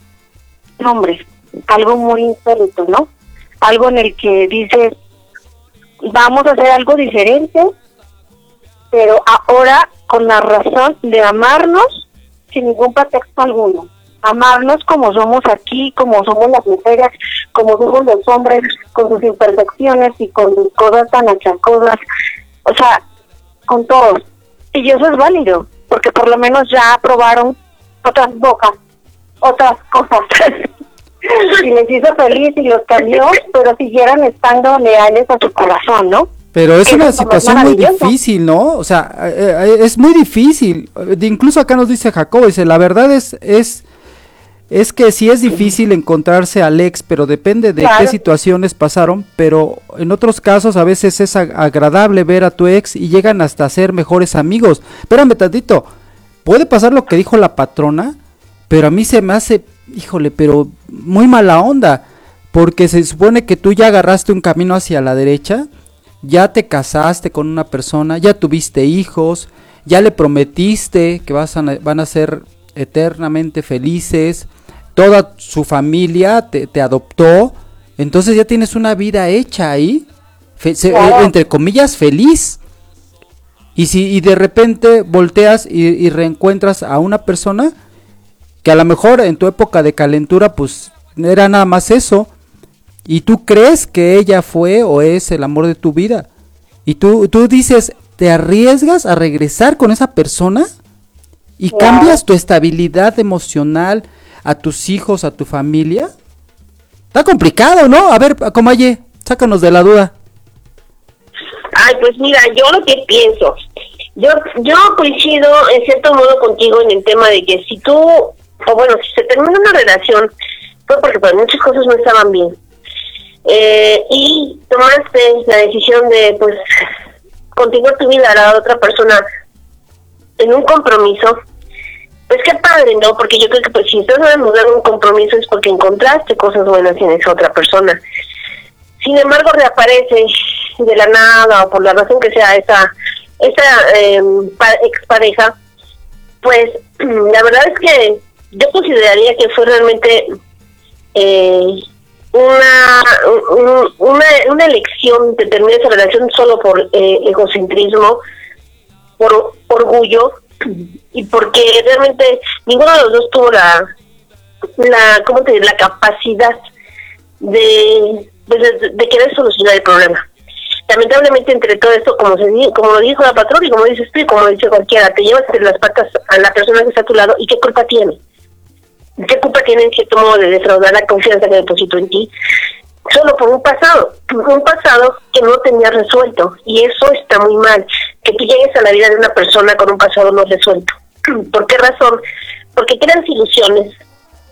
hombre algo muy insólito no algo en el que dices vamos a hacer algo diferente pero ahora con la razón de amarnos sin ningún pretexto alguno amarnos como somos aquí, como somos las mujeres, como somos los hombres, con sus imperfecciones y con sus cosas tan achacosas, o sea, con todos. Y eso es válido, porque por lo menos ya probaron otras bocas, otras cosas. y les hizo feliz y los cambió, pero siguieran estando leales a su corazón, ¿no? Pero es una situación muy difícil, ¿no? O sea, eh, eh, es muy difícil. Incluso acá nos dice Jacobo, dice, la verdad es, es, es que sí es difícil encontrarse al ex, pero depende de qué situaciones pasaron, pero en otros casos a veces es ag- agradable ver a tu ex y llegan hasta ser mejores amigos. Espérame tantito, puede pasar lo que dijo la patrona, pero a mí se me hace, híjole, pero muy mala onda, porque se supone que tú ya agarraste un camino hacia la derecha, ya te casaste con una persona, ya tuviste hijos, ya le prometiste que vas a, van a ser eternamente felices, toda su familia te, te adoptó, entonces ya tienes una vida hecha ahí, fe- se- Claro. eh, entre comillas, feliz. Y si y de repente volteas y, y reencuentras a una persona que a lo mejor en tu época de calentura pues era nada más eso y tú crees que ella fue o es el amor de tu vida y tú tú dices te arriesgas a regresar con esa persona y cambias tu estabilidad emocional a tus hijos a tu familia está complicado no a ver Comaye sácanos de la duda. Ay, pues mira, yo lo que pienso, yo yo coincido en cierto modo contigo en el tema de que si tú, o bueno, si se termina una relación, fue porque pues, muchas cosas no estaban bien. Eh, y tomaste la decisión de, pues, continuar tu vida a la otra persona en un compromiso, pues qué padre, ¿no? Porque yo creo que pues si estás reanudando un compromiso es porque encontraste cosas buenas en esa otra persona. Sin embargo, reaparece de la nada o por la razón que sea esa, esa eh, pa- expareja, pues la verdad es que yo consideraría que fue realmente eh, una, un- una, una elección de terminar esa relación solo por eh, egocentrismo, por orgullo y porque realmente ninguno de los dos tuvo la, la ¿cómo te diré? la capacidad de, de, de querer solucionar el problema. Lamentablemente entre todo esto, como se como lo dijo la patrona y como dices tú y como dice cualquiera, te llevas las patas a la persona que está a tu lado y qué culpa tiene. ¿Qué culpa tiene en cierto modo de defraudar la confianza que depositó en ti? Solo por un pasado, un pasado que no tenía resuelto. Y eso está muy mal, que tú llegues a la vida de una persona con un pasado no resuelto. ¿Por qué razón? Porque creas ilusiones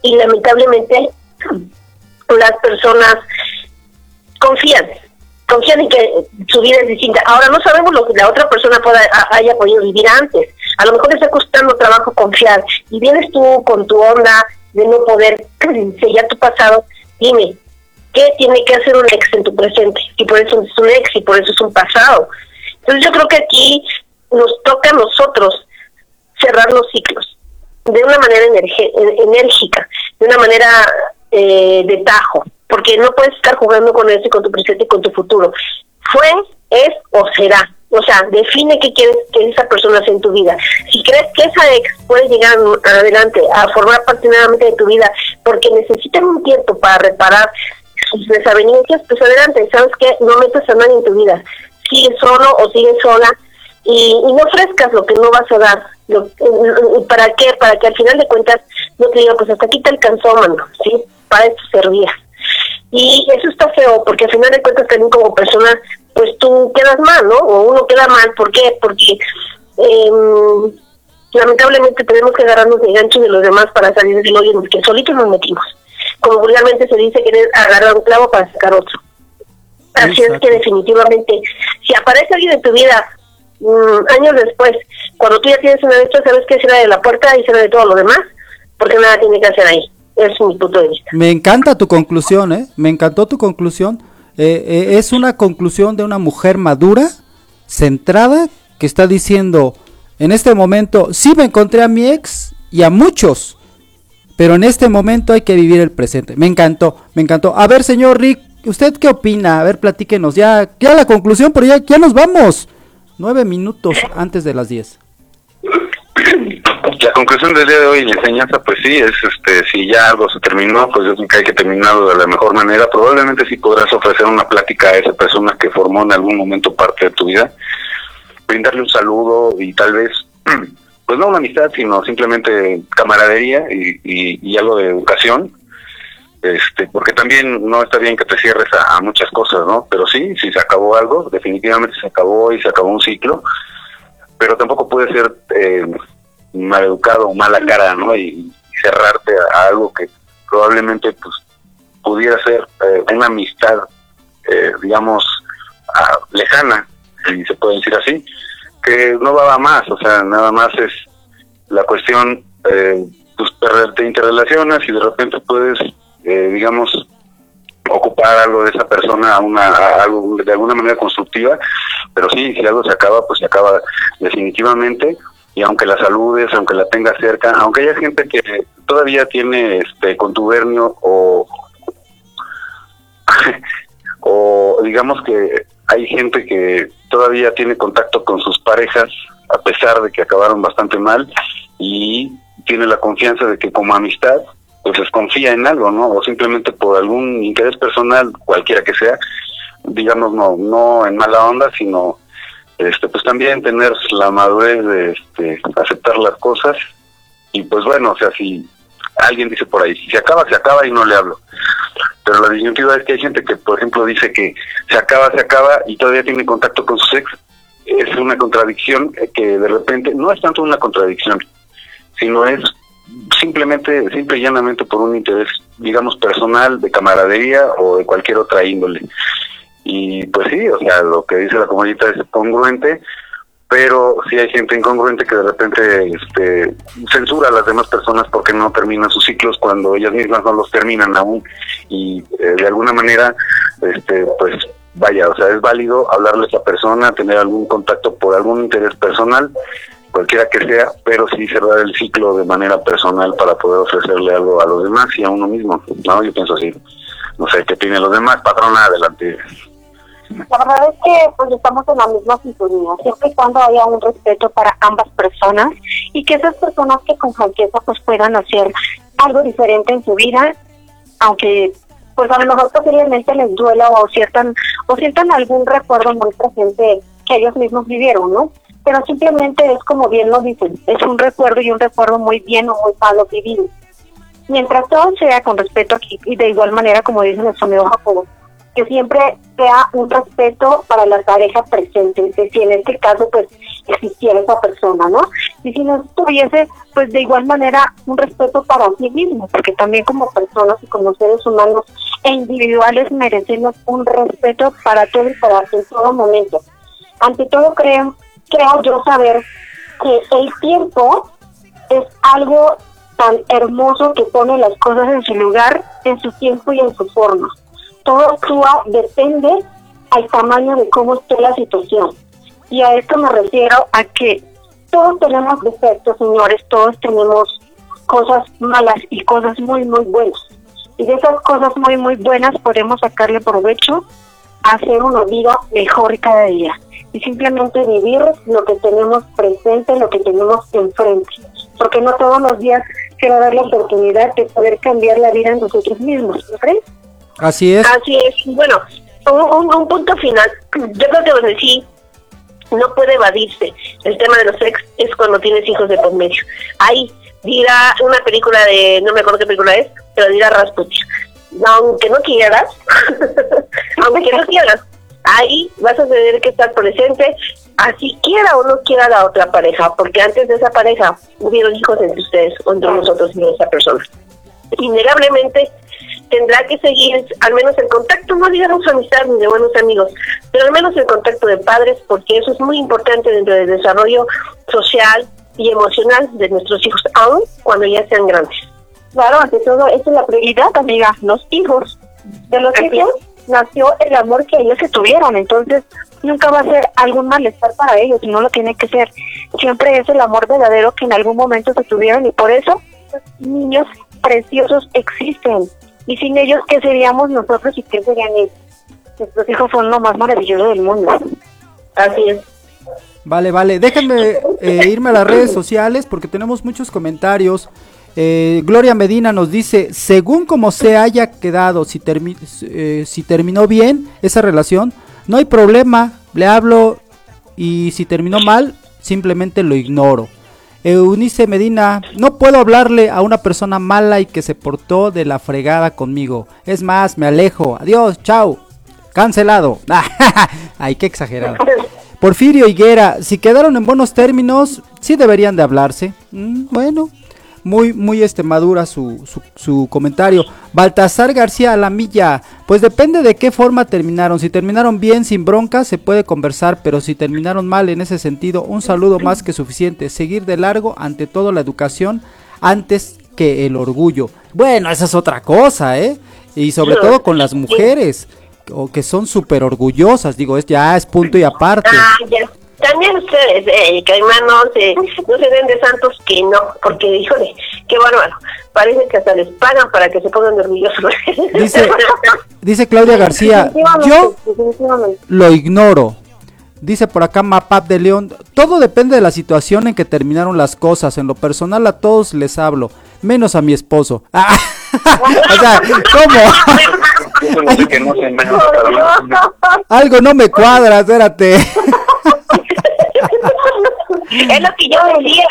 y lamentablemente las personas confían, confían en que su vida es distinta. Ahora no sabemos lo que la otra persona pueda, haya podido vivir antes. A lo mejor le está costando trabajo confiar y vienes tú con tu onda de no poder sellar tu pasado. Dime, ¿qué tiene que hacer un ex en tu presente? Y por eso es un ex y por eso es un pasado. Entonces yo creo que aquí nos toca a nosotros cerrar los ciclos de una manera enérgica, de una manera eh, de tajo, porque no puedes estar jugando con eso y con tu presente y con tu futuro. Fue, es o será. O sea, define qué quieres que esa persona sea en tu vida. Si crees que esa ex puede llegar adelante a formar parte nuevamente de tu vida porque necesitan un tiempo para reparar sus desavenencias, pues adelante. ¿Sabes qué? No metas a nadie en tu vida. Sigue solo o sigue sola y, no ofrezcas lo que no vas a dar. Lo- ¿Para qué? Para que al final de cuentas no te diga, pues hasta aquí te alcanzó, mano, ¿sí? Para eso servía. Y eso está feo, porque al final de cuentas también como persona, pues tú quedas mal, ¿no? O uno queda mal, ¿por qué? Porque em, lamentablemente tenemos que agarrarnos de gancho de los demás para salir del hoyo en que solitos nos metimos. Como vulgarmente se dice, querer agarrar un clavo para sacar otro. Así es que definitivamente, si aparece alguien en tu vida mm, años después, cuando tú ya tienes una de estas, sabes que será de la puerta y será de todo lo demás, porque nada tiene que hacer ahí. Es mi punto de vista. Me encanta tu conclusión, ¿eh? Me encantó tu conclusión. Eh, eh, es una conclusión de una mujer madura, centrada, que está diciendo, en este momento, sí me encontré a mi ex y a muchos, pero en este momento hay que vivir el presente. Me encantó, me encantó. A ver, señor Rick, ¿usted qué opina? A ver, platíquenos. Ya, ya la conclusión, pero ya, ya nos vamos. Nueve minutos antes de las diez. La conclusión del día de hoy, la enseñanza, pues sí, es este, si ya algo se terminó, pues yo creo que hay que terminarlo de la mejor manera. Probablemente sí podrás ofrecer una plática a esa persona que formó en algún momento parte de tu vida, brindarle un saludo y tal vez, pues no una amistad, sino simplemente camaradería y, algo de educación. Este, porque también no está bien que te cierres a, a muchas cosas, ¿no? Pero sí, si se acabó algo, definitivamente se acabó y se acabó un ciclo, pero tampoco puede ser eh, maleducado o mala cara, ¿no? Y, cerrarte a, a algo que probablemente pues pudiera ser eh, una amistad, eh, digamos, ah, lejana, si se puede decir así, que no va más, o sea, nada más es la cuestión, eh, pues te, te interrelacionas y de repente puedes, eh, digamos, ocupar algo de esa persona a una algo de alguna manera constructiva pero sí si algo se acaba pues se acaba definitivamente y aunque la saludes aunque la tengas cerca aunque haya gente que todavía tiene este contubernio o o digamos que hay gente que todavía tiene contacto con sus parejas a pesar de que acabaron bastante mal y tiene la confianza de que como amistad pues les confía en algo, ¿no? O simplemente por algún interés personal, cualquiera que sea, digamos, no, no en mala onda, sino este pues también tener la madurez de este, aceptar las cosas y pues bueno, o sea, si alguien dice por ahí, si se acaba, se acaba y no le hablo. Pero la disyuntiva es que hay gente que, por ejemplo, dice que se acaba, se acaba y todavía tiene contacto con sus ex. Es una contradicción eh, que de repente, no es tanto una contradicción, sino es simplemente, simple y llanamente por un interés, digamos, personal, de camaradería o de cualquier otra índole. Y pues sí, o sea, lo que dice la comunidad es congruente, pero sí hay gente incongruente que de repente este, censura a las demás personas porque no terminan sus ciclos cuando ellas mismas no los terminan aún. Y eh, de alguna manera este pues vaya o sea es válido hablarle a esa persona tener algún contacto por algún interés personal cualquiera que sea pero sí cerrar el ciclo de manera personal para poder ofrecerle algo a los demás y a uno mismo no yo pienso así. No sé qué tienen los demás. Patrona adelante La verdad es que pues estamos en la misma sintonía, siempre y cuando haya un respeto para ambas personas y que esas personas que con franqueza pues puedan hacer algo diferente en su vida, aunque pues a lo mejor posiblemente les duela o sientan o sientan algún recuerdo muy presente que ellos mismos vivieron, ¿no? Pero simplemente es como bien lo dicen, es un recuerdo y un recuerdo muy bien o muy malo vivido. Mientras todo sea con respeto aquí y de igual manera como dice nuestro amigo Jacobo, que siempre sea un respeto para la pareja presente, que si en este caso pues existiera esa persona, ¿no? Y si no estuviese, pues de igual manera un respeto para sí mismo, porque también como personas y como seres humanos e individuales merecemos un respeto para todo y para en todo momento. Ante todo creo, creo yo saber que el tiempo es algo tan hermoso que pone las cosas en su lugar, en su tiempo y en su forma todo actúa, depende al tamaño de cómo esté la situación. Y a esto me refiero a que todos tenemos defectos, señores, todos tenemos cosas malas y cosas muy, muy buenas. Y de esas cosas muy, muy buenas podemos sacarle provecho a hacer una vida mejor cada día. Y simplemente vivir lo que tenemos presente, lo que tenemos enfrente. Porque no todos los días se va a dar la oportunidad de poder cambiar la vida en nosotros mismos, ¿no? Así es. Así es. Bueno, un, un- un punto final. Yo creo que pues, sí, no puede evadirse. El tema de los ex es cuando tienes hijos de por medio. Ahí dirá una película de, no me acuerdo qué película es, pero dirá Rasputin. Aunque no quieras, aunque no quieras, ahí vas a tener que estar presente, así quiera o no quiera la otra pareja, porque antes de esa pareja hubieron hijos entre ustedes, o entre nosotros y esa persona. Innegablemente tendrá que seguir al menos el contacto, no digamos amistad ni de buenos amigos, pero al menos el contacto de padres, porque eso es muy importante dentro del desarrollo social y emocional de nuestros hijos, aún cuando ya sean grandes. Claro, ante todo, esa es la prioridad, amiga, los hijos. De los hijos nació el amor que ellos se tuvieron, entonces nunca va a ser algún malestar para ellos, no lo tiene que ser. Siempre es el amor verdadero que en algún momento se tuvieron y por eso los niños preciosos existen. Y sin ellos, ¿qué seríamos nosotros y qué serían ellos? Nuestros hijos son lo más maravilloso del mundo. Así es. Vale, vale. Déjenme eh, irme a las redes sociales porque tenemos muchos comentarios. Eh, Gloria Medina nos dice, según como se haya quedado, si, termi- eh, si terminó bien esa relación, no hay problema, le hablo y si terminó mal, simplemente lo ignoro. Eunice Medina, no puedo hablarle a una persona mala y que se portó de la fregada conmigo. Es más, me alejo. Adiós, chao. Cancelado. Ay, qué exagerado. Porfirio Higuera, si quedaron en buenos términos, sí deberían de hablarse. Mm, bueno, muy, muy este madura su, su, su comentario. Baltasar García Alamilla, pues depende de qué forma terminaron. Si terminaron bien, sin bronca, se puede conversar, pero si terminaron mal en ese sentido, un saludo más que suficiente. Seguir de largo, ante todo la educación, antes que el orgullo. Bueno, esa es otra cosa, ¿eh? Y sobre todo con las mujeres, o que son súper orgullosas, digo, es ya es punto y aparte. Ah, ya. También ustedes, eh, Caimán, no se, no se den de santos que no, porque, híjole, qué bárbaro. Parece que hasta les pagan para que se pongan orgullosos. Dice, dice Claudia García, yo lo ignoro. Dice por acá Mapap de León, todo depende de la situación en que terminaron las cosas. En lo personal a todos les hablo, menos a mi esposo. Ah, o sea, ¿cómo? Eso no sé que no se menos para nada. Algo no me cuadra, espérate. Es lo que yo decía.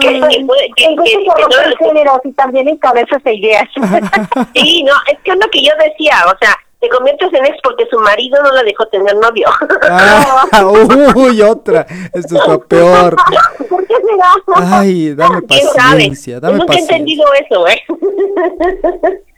Que, que, puede- que, que- que no- géneros y también en cabezas de ideas. sí, no, es que es lo que yo decía, o sea, te conviertes en ex porque su marido no la dejó tener novio. Ah, uy, otra. Esto es lo peor. ¿Por qué será? Ay, dame paciencia, dame Nunca he paciencia. entendido eso, ¿eh?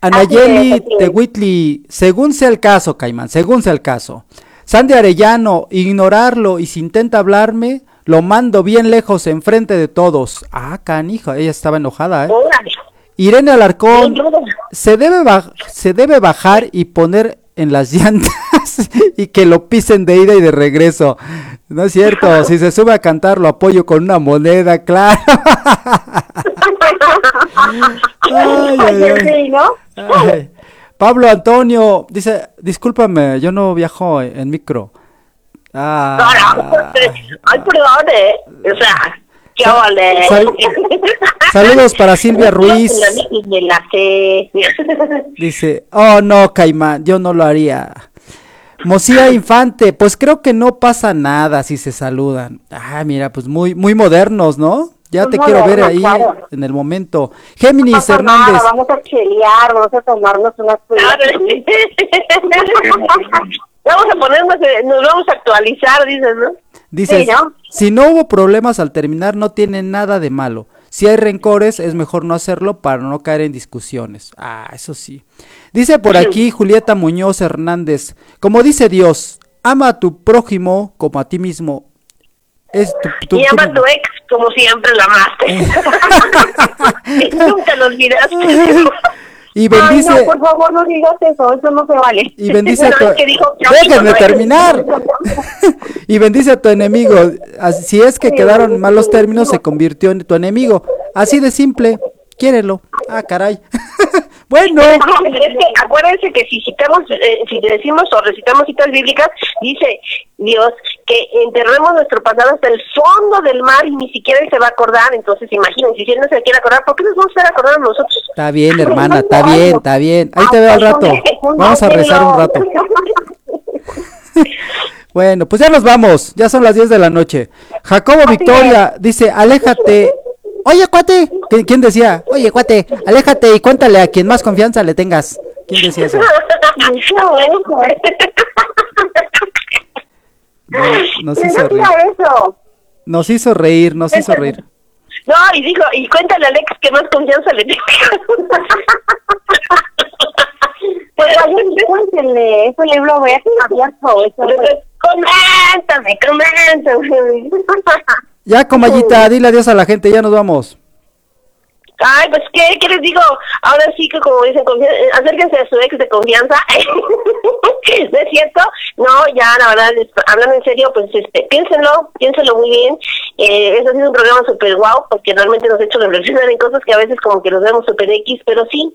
Anayeli de Whitley, según sea el caso, Caimán, según sea el caso. Sandy Arellano, ignorarlo y si intenta hablarme, Lo mando bien lejos, enfrente de todos. Ah, canija, ella estaba enojada, ¿eh? Órale. Irene Alarcón, se debe, se debe bajar y poner en las llantas y que lo pisen de ida y de regreso. No es cierto, si se sube a cantar lo apoyo con una moneda, claro. Pablo Antonio dice, discúlpame, yo no viajo en micro. Ah, eh. O sea, qué vale. Sal- saludos para Silvia Ruiz. Dice, oh no, Caimán, yo no lo haría. Mosía Infante, pues creo que no pasa nada si se saludan. Ah, mira, pues muy, muy modernos, ¿no? Ya te quiero ver ahí claro. en el momento. Géminis Hernández, nada, vamos a chelear, vamos a tomarnos unas Vamos a ponernos, eh, nos vamos a actualizar, dices, ¿no? dices, Sí, ¿no? si no hubo problemas al terminar, no tiene nada de malo. Si hay rencores, es mejor no hacerlo para no caer en discusiones. Ah, eso sí. Dice por aquí Julieta Muñoz Hernández, como dice Dios, ama a tu prójimo como a ti mismo. Es tu, tu- y ama a tu ex como siempre la amaste. Nunca lo olvidaste. y bendice, Ay, no, por favor, no digas eso, eso no se vale. y bendice a tu, es que dijo déjenme no terminar. y bendice a tu enemigo. Si es que quedaron malos términos, se convirtió en tu enemigo. Así de simple. Quiérelo. Ah, caray. bueno. Es que acuérdense que si citamos, eh, si decimos o recitamos citas bíblicas, dice Dios que enterremos nuestro pasado hasta el fondo del mar y ni siquiera él se va a acordar. Entonces, imagínense, si él no se quiere acordar, ¿por qué nos vamos a estar acordando nosotros? Está bien, hermana, está bien, está bien. Ahí te veo al rato. Vamos a rezar un rato. Bueno, pues ya nos vamos. Ya son las 10 de la noche. Jacobo Victoria dice, aléjate. Oye, cuate. ¿Qui- ¿Quién decía? Oye, cuate, aléjate y cuéntale a quien más confianza le tengas. ¿Quién decía eso? Nos hizo No reír. eso. Nos hizo reír, nos hizo reír. No, y dijo, y cuéntale a Alex que más confianza le tenga. Pues y cuéntenle, lo voy a abierto. Coméntame, coméntame. Ya, comayita, dile adiós a la gente, ya nos vamos. Ay, pues, ¿qué, ¿qué les digo? Ahora sí que, como dicen, eh, acérquense a su ex de confianza. ¿No es cierto? No, ya, la verdad, hablando en serio, pues, este, piénsenlo, piénsenlo muy bien. Eh, eso ha sido un programa súper guau, porque realmente nos ha hecho reflexionar en cosas que a veces como que los vemos súper X, pero sí,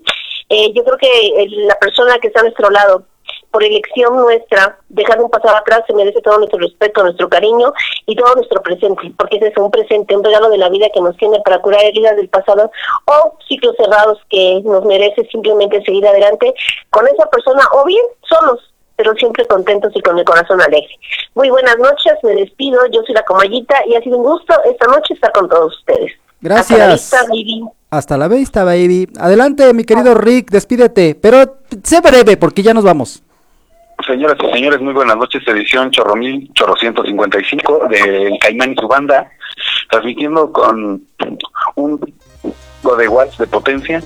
eh, yo creo que la persona que está a nuestro lado, por elección nuestra, dejar un pasado atrás se merece todo nuestro respeto, nuestro cariño y todo nuestro presente, porque ese es un presente, un regalo de la vida que nos tiene para curar heridas del pasado o ciclos cerrados que nos merece simplemente seguir adelante con esa persona o bien solos, pero siempre contentos y con el corazón alegre. Muy buenas noches, me despido, yo soy la Comayita y ha sido un gusto esta noche estar con todos ustedes. Hasta la Gracias. vista, Vivi. Hasta la vista, baby. Adelante, mi querido Rick, despídete. Pero sé breve, porque ya nos vamos. Señoras y señores, muy buenas noches. Edición Chorro Mil, Chorro 155 del Caimán y su banda, transmitiendo con un de watts de potencia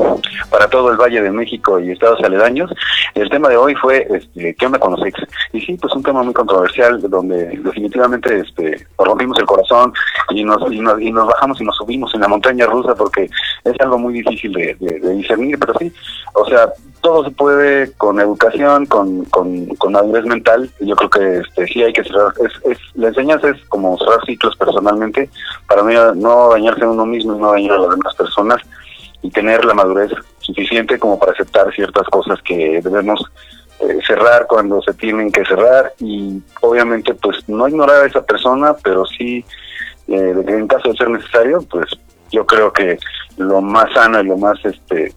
para todo el Valle de México y estados aledaños. El tema de hoy fue este, ¿qué onda con los ex? Y sí, pues un tema muy controversial donde definitivamente este rompimos el corazón y nos, y nos y nos bajamos y nos subimos en la montaña rusa porque es algo muy difícil de, de- de discernir, pero sí, o sea, todo se puede con educación, con, con, madurez mental. Yo creo que este, sí hay que cerrar. Es, es, la enseñanza es como cerrar ciclos personalmente para no, dañarse uno mismo y no dañar a las demás personas y tener la madurez suficiente como para aceptar ciertas cosas que debemos eh, cerrar cuando se tienen que cerrar y obviamente pues no ignorar a esa persona, pero sí eh, en caso de ser necesario, pues yo creo que lo más sano y lo más este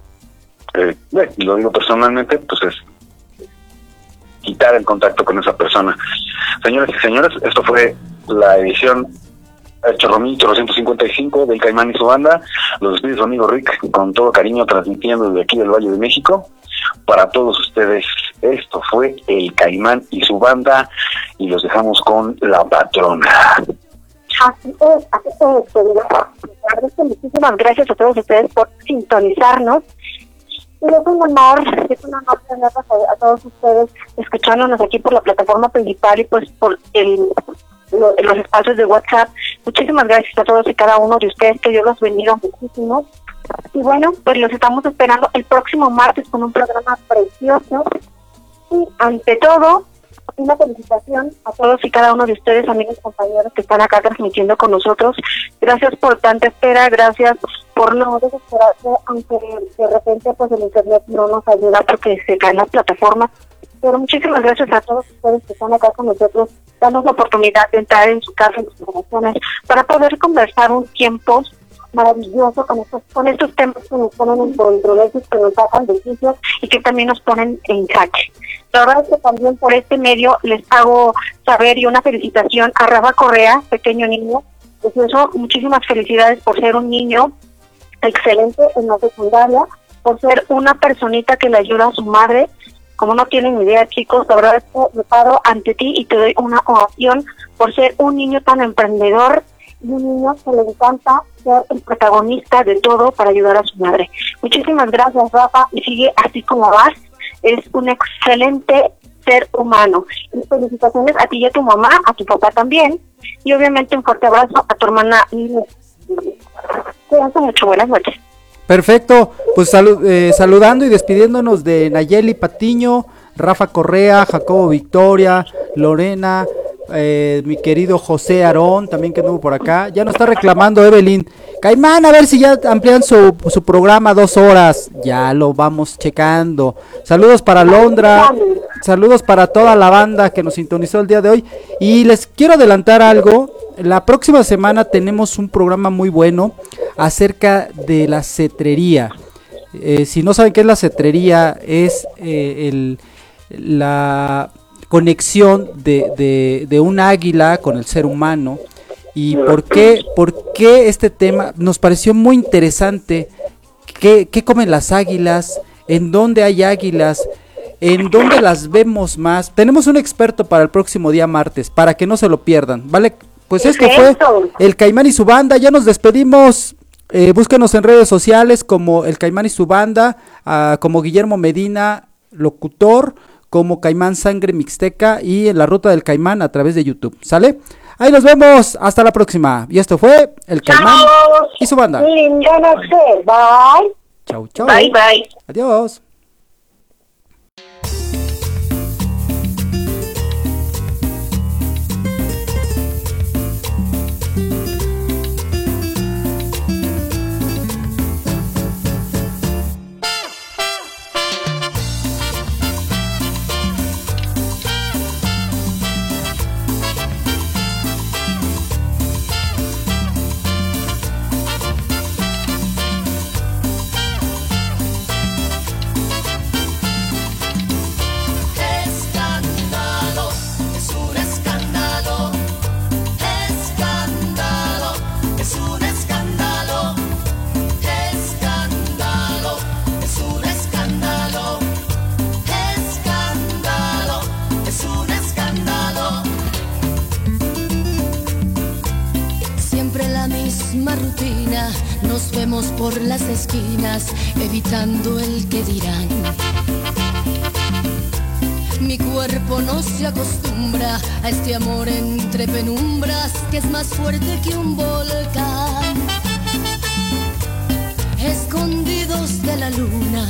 eh, bueno, lo digo personalmente, pues es quitar el contacto con esa persona. Señores y señores, esto fue la edición Chorromil 155 del Caimán y su banda. Los despide su amigo Rick con todo cariño transmitiendo desde aquí del Valle de México. Para todos ustedes, esto fue el Caimán y su banda y los dejamos con la patrona. Así es, así es, querido. Muchísimas gracias a todos ustedes por sintonizarnos. Y es un honor, es un honor tenerlos a, todos ustedes escuchándonos aquí por la plataforma principal y pues por el lo- los espacios de WhatsApp. Muchísimas gracias a todos y cada uno de ustedes, que Dios los bendiga muchísimo. Y bueno, pues los estamos esperando el próximo martes con un programa precioso. Y ante todo, una felicitación a todos y cada uno de ustedes, amigos compañeros que están acá transmitiendo con nosotros. Gracias por tanta espera, gracias por no desesperarse, aunque de repente pues el internet no nos ayuda porque se caen las plataformas. Pero muchísimas gracias a todos ustedes que están acá con nosotros, dando la oportunidad de entrar en su casa, en sus corazones, para poder conversar un tiempo maravilloso con estos, con estos temas que nos ponen en controversias, que nos sacan de y que también nos ponen en jaque. La verdad es que también por este medio les hago saber y una felicitación a Rafa Correa, pequeño niño. Precioso, muchísimas felicidades por ser un niño excelente en la secundaria, por ser una personita que le ayuda a su madre. Como no tienen idea, chicos, la verdad es que me paro ante ti y te doy una ovación por ser un niño tan emprendedor y un niño que le encanta ser el protagonista de todo para ayudar a su madre. Muchísimas gracias, Rafa, y sigue así como vas. Es un excelente ser humano. Felicitaciones a ti y a tu mamá, a tu papá también. Y obviamente un fuerte abrazo a tu hermana. Cuídense mucho. Buenas noches. Perfecto, pues salu- eh, saludando y despidiéndonos de Nayeli Patiño, Rafa Correa, Jacobo Victoria, Lorena, eh, mi querido José Aarón, también que anduvo por acá. Ya nos está reclamando Evelyn. Caimán, a ver si ya amplían su, su programa dos horas. Ya lo vamos checando. Saludos para Londra, saludos para toda la banda que nos sintonizó el día de hoy. Y les quiero adelantar algo. La próxima semana tenemos un programa muy bueno acerca de la cetrería. Eh, si no saben qué es la cetrería, es eh, el, la conexión de, de- de un águila con el ser humano. ¿Y por qué, por qué este tema nos pareció muy interesante? ¿Qué, qué comen las águilas? ¿En dónde hay águilas? ¿En dónde las vemos más? Tenemos un experto para el próximo día martes, para que no se lo pierdan, ¿vale? Pues esto fue el Caimán y su banda, ya nos despedimos. Eh, búsquenos en redes sociales como el Caimán y su banda, ah, como Guillermo Medina, locutor, como Caimán Sangre Mixteca y en la ruta del Caimán a través de YouTube. ¿Sale? Ahí nos vemos, hasta la próxima. Y esto fue el Caimán y su banda. Linda noche. Bye. Chau, chau. Bye, bye. Adiós. Por las esquinas, evitando el que dirán. Mi cuerpo no se acostumbra a este amor entre penumbras que es más fuerte que un volcán. Escondidos de la luna,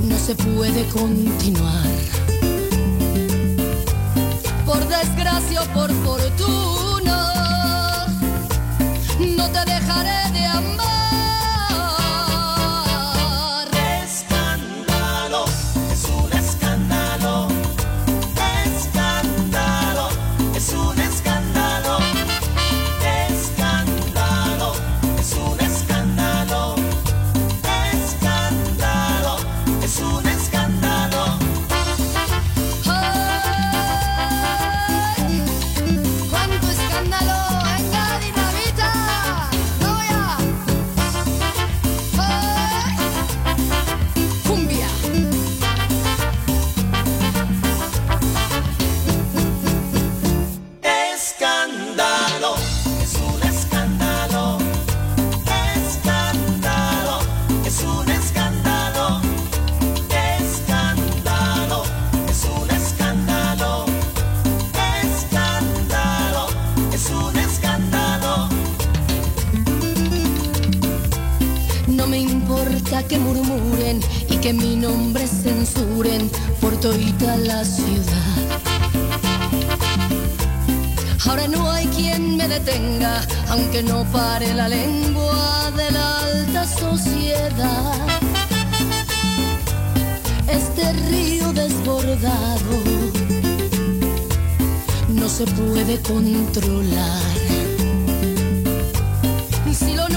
no se puede continuar. Por desgracia o por fortuna, no te dejaré de amar. Ahora no hay quien me detenga, aunque no pare la lengua de la alta sociedad. Este río desbordado no se puede controlar. Si lo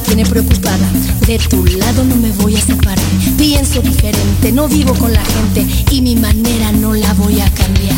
tiene preocupada. De tu lado no me voy a separar. Pienso diferente, no vivo con la gente y mi manera no la voy a cambiar.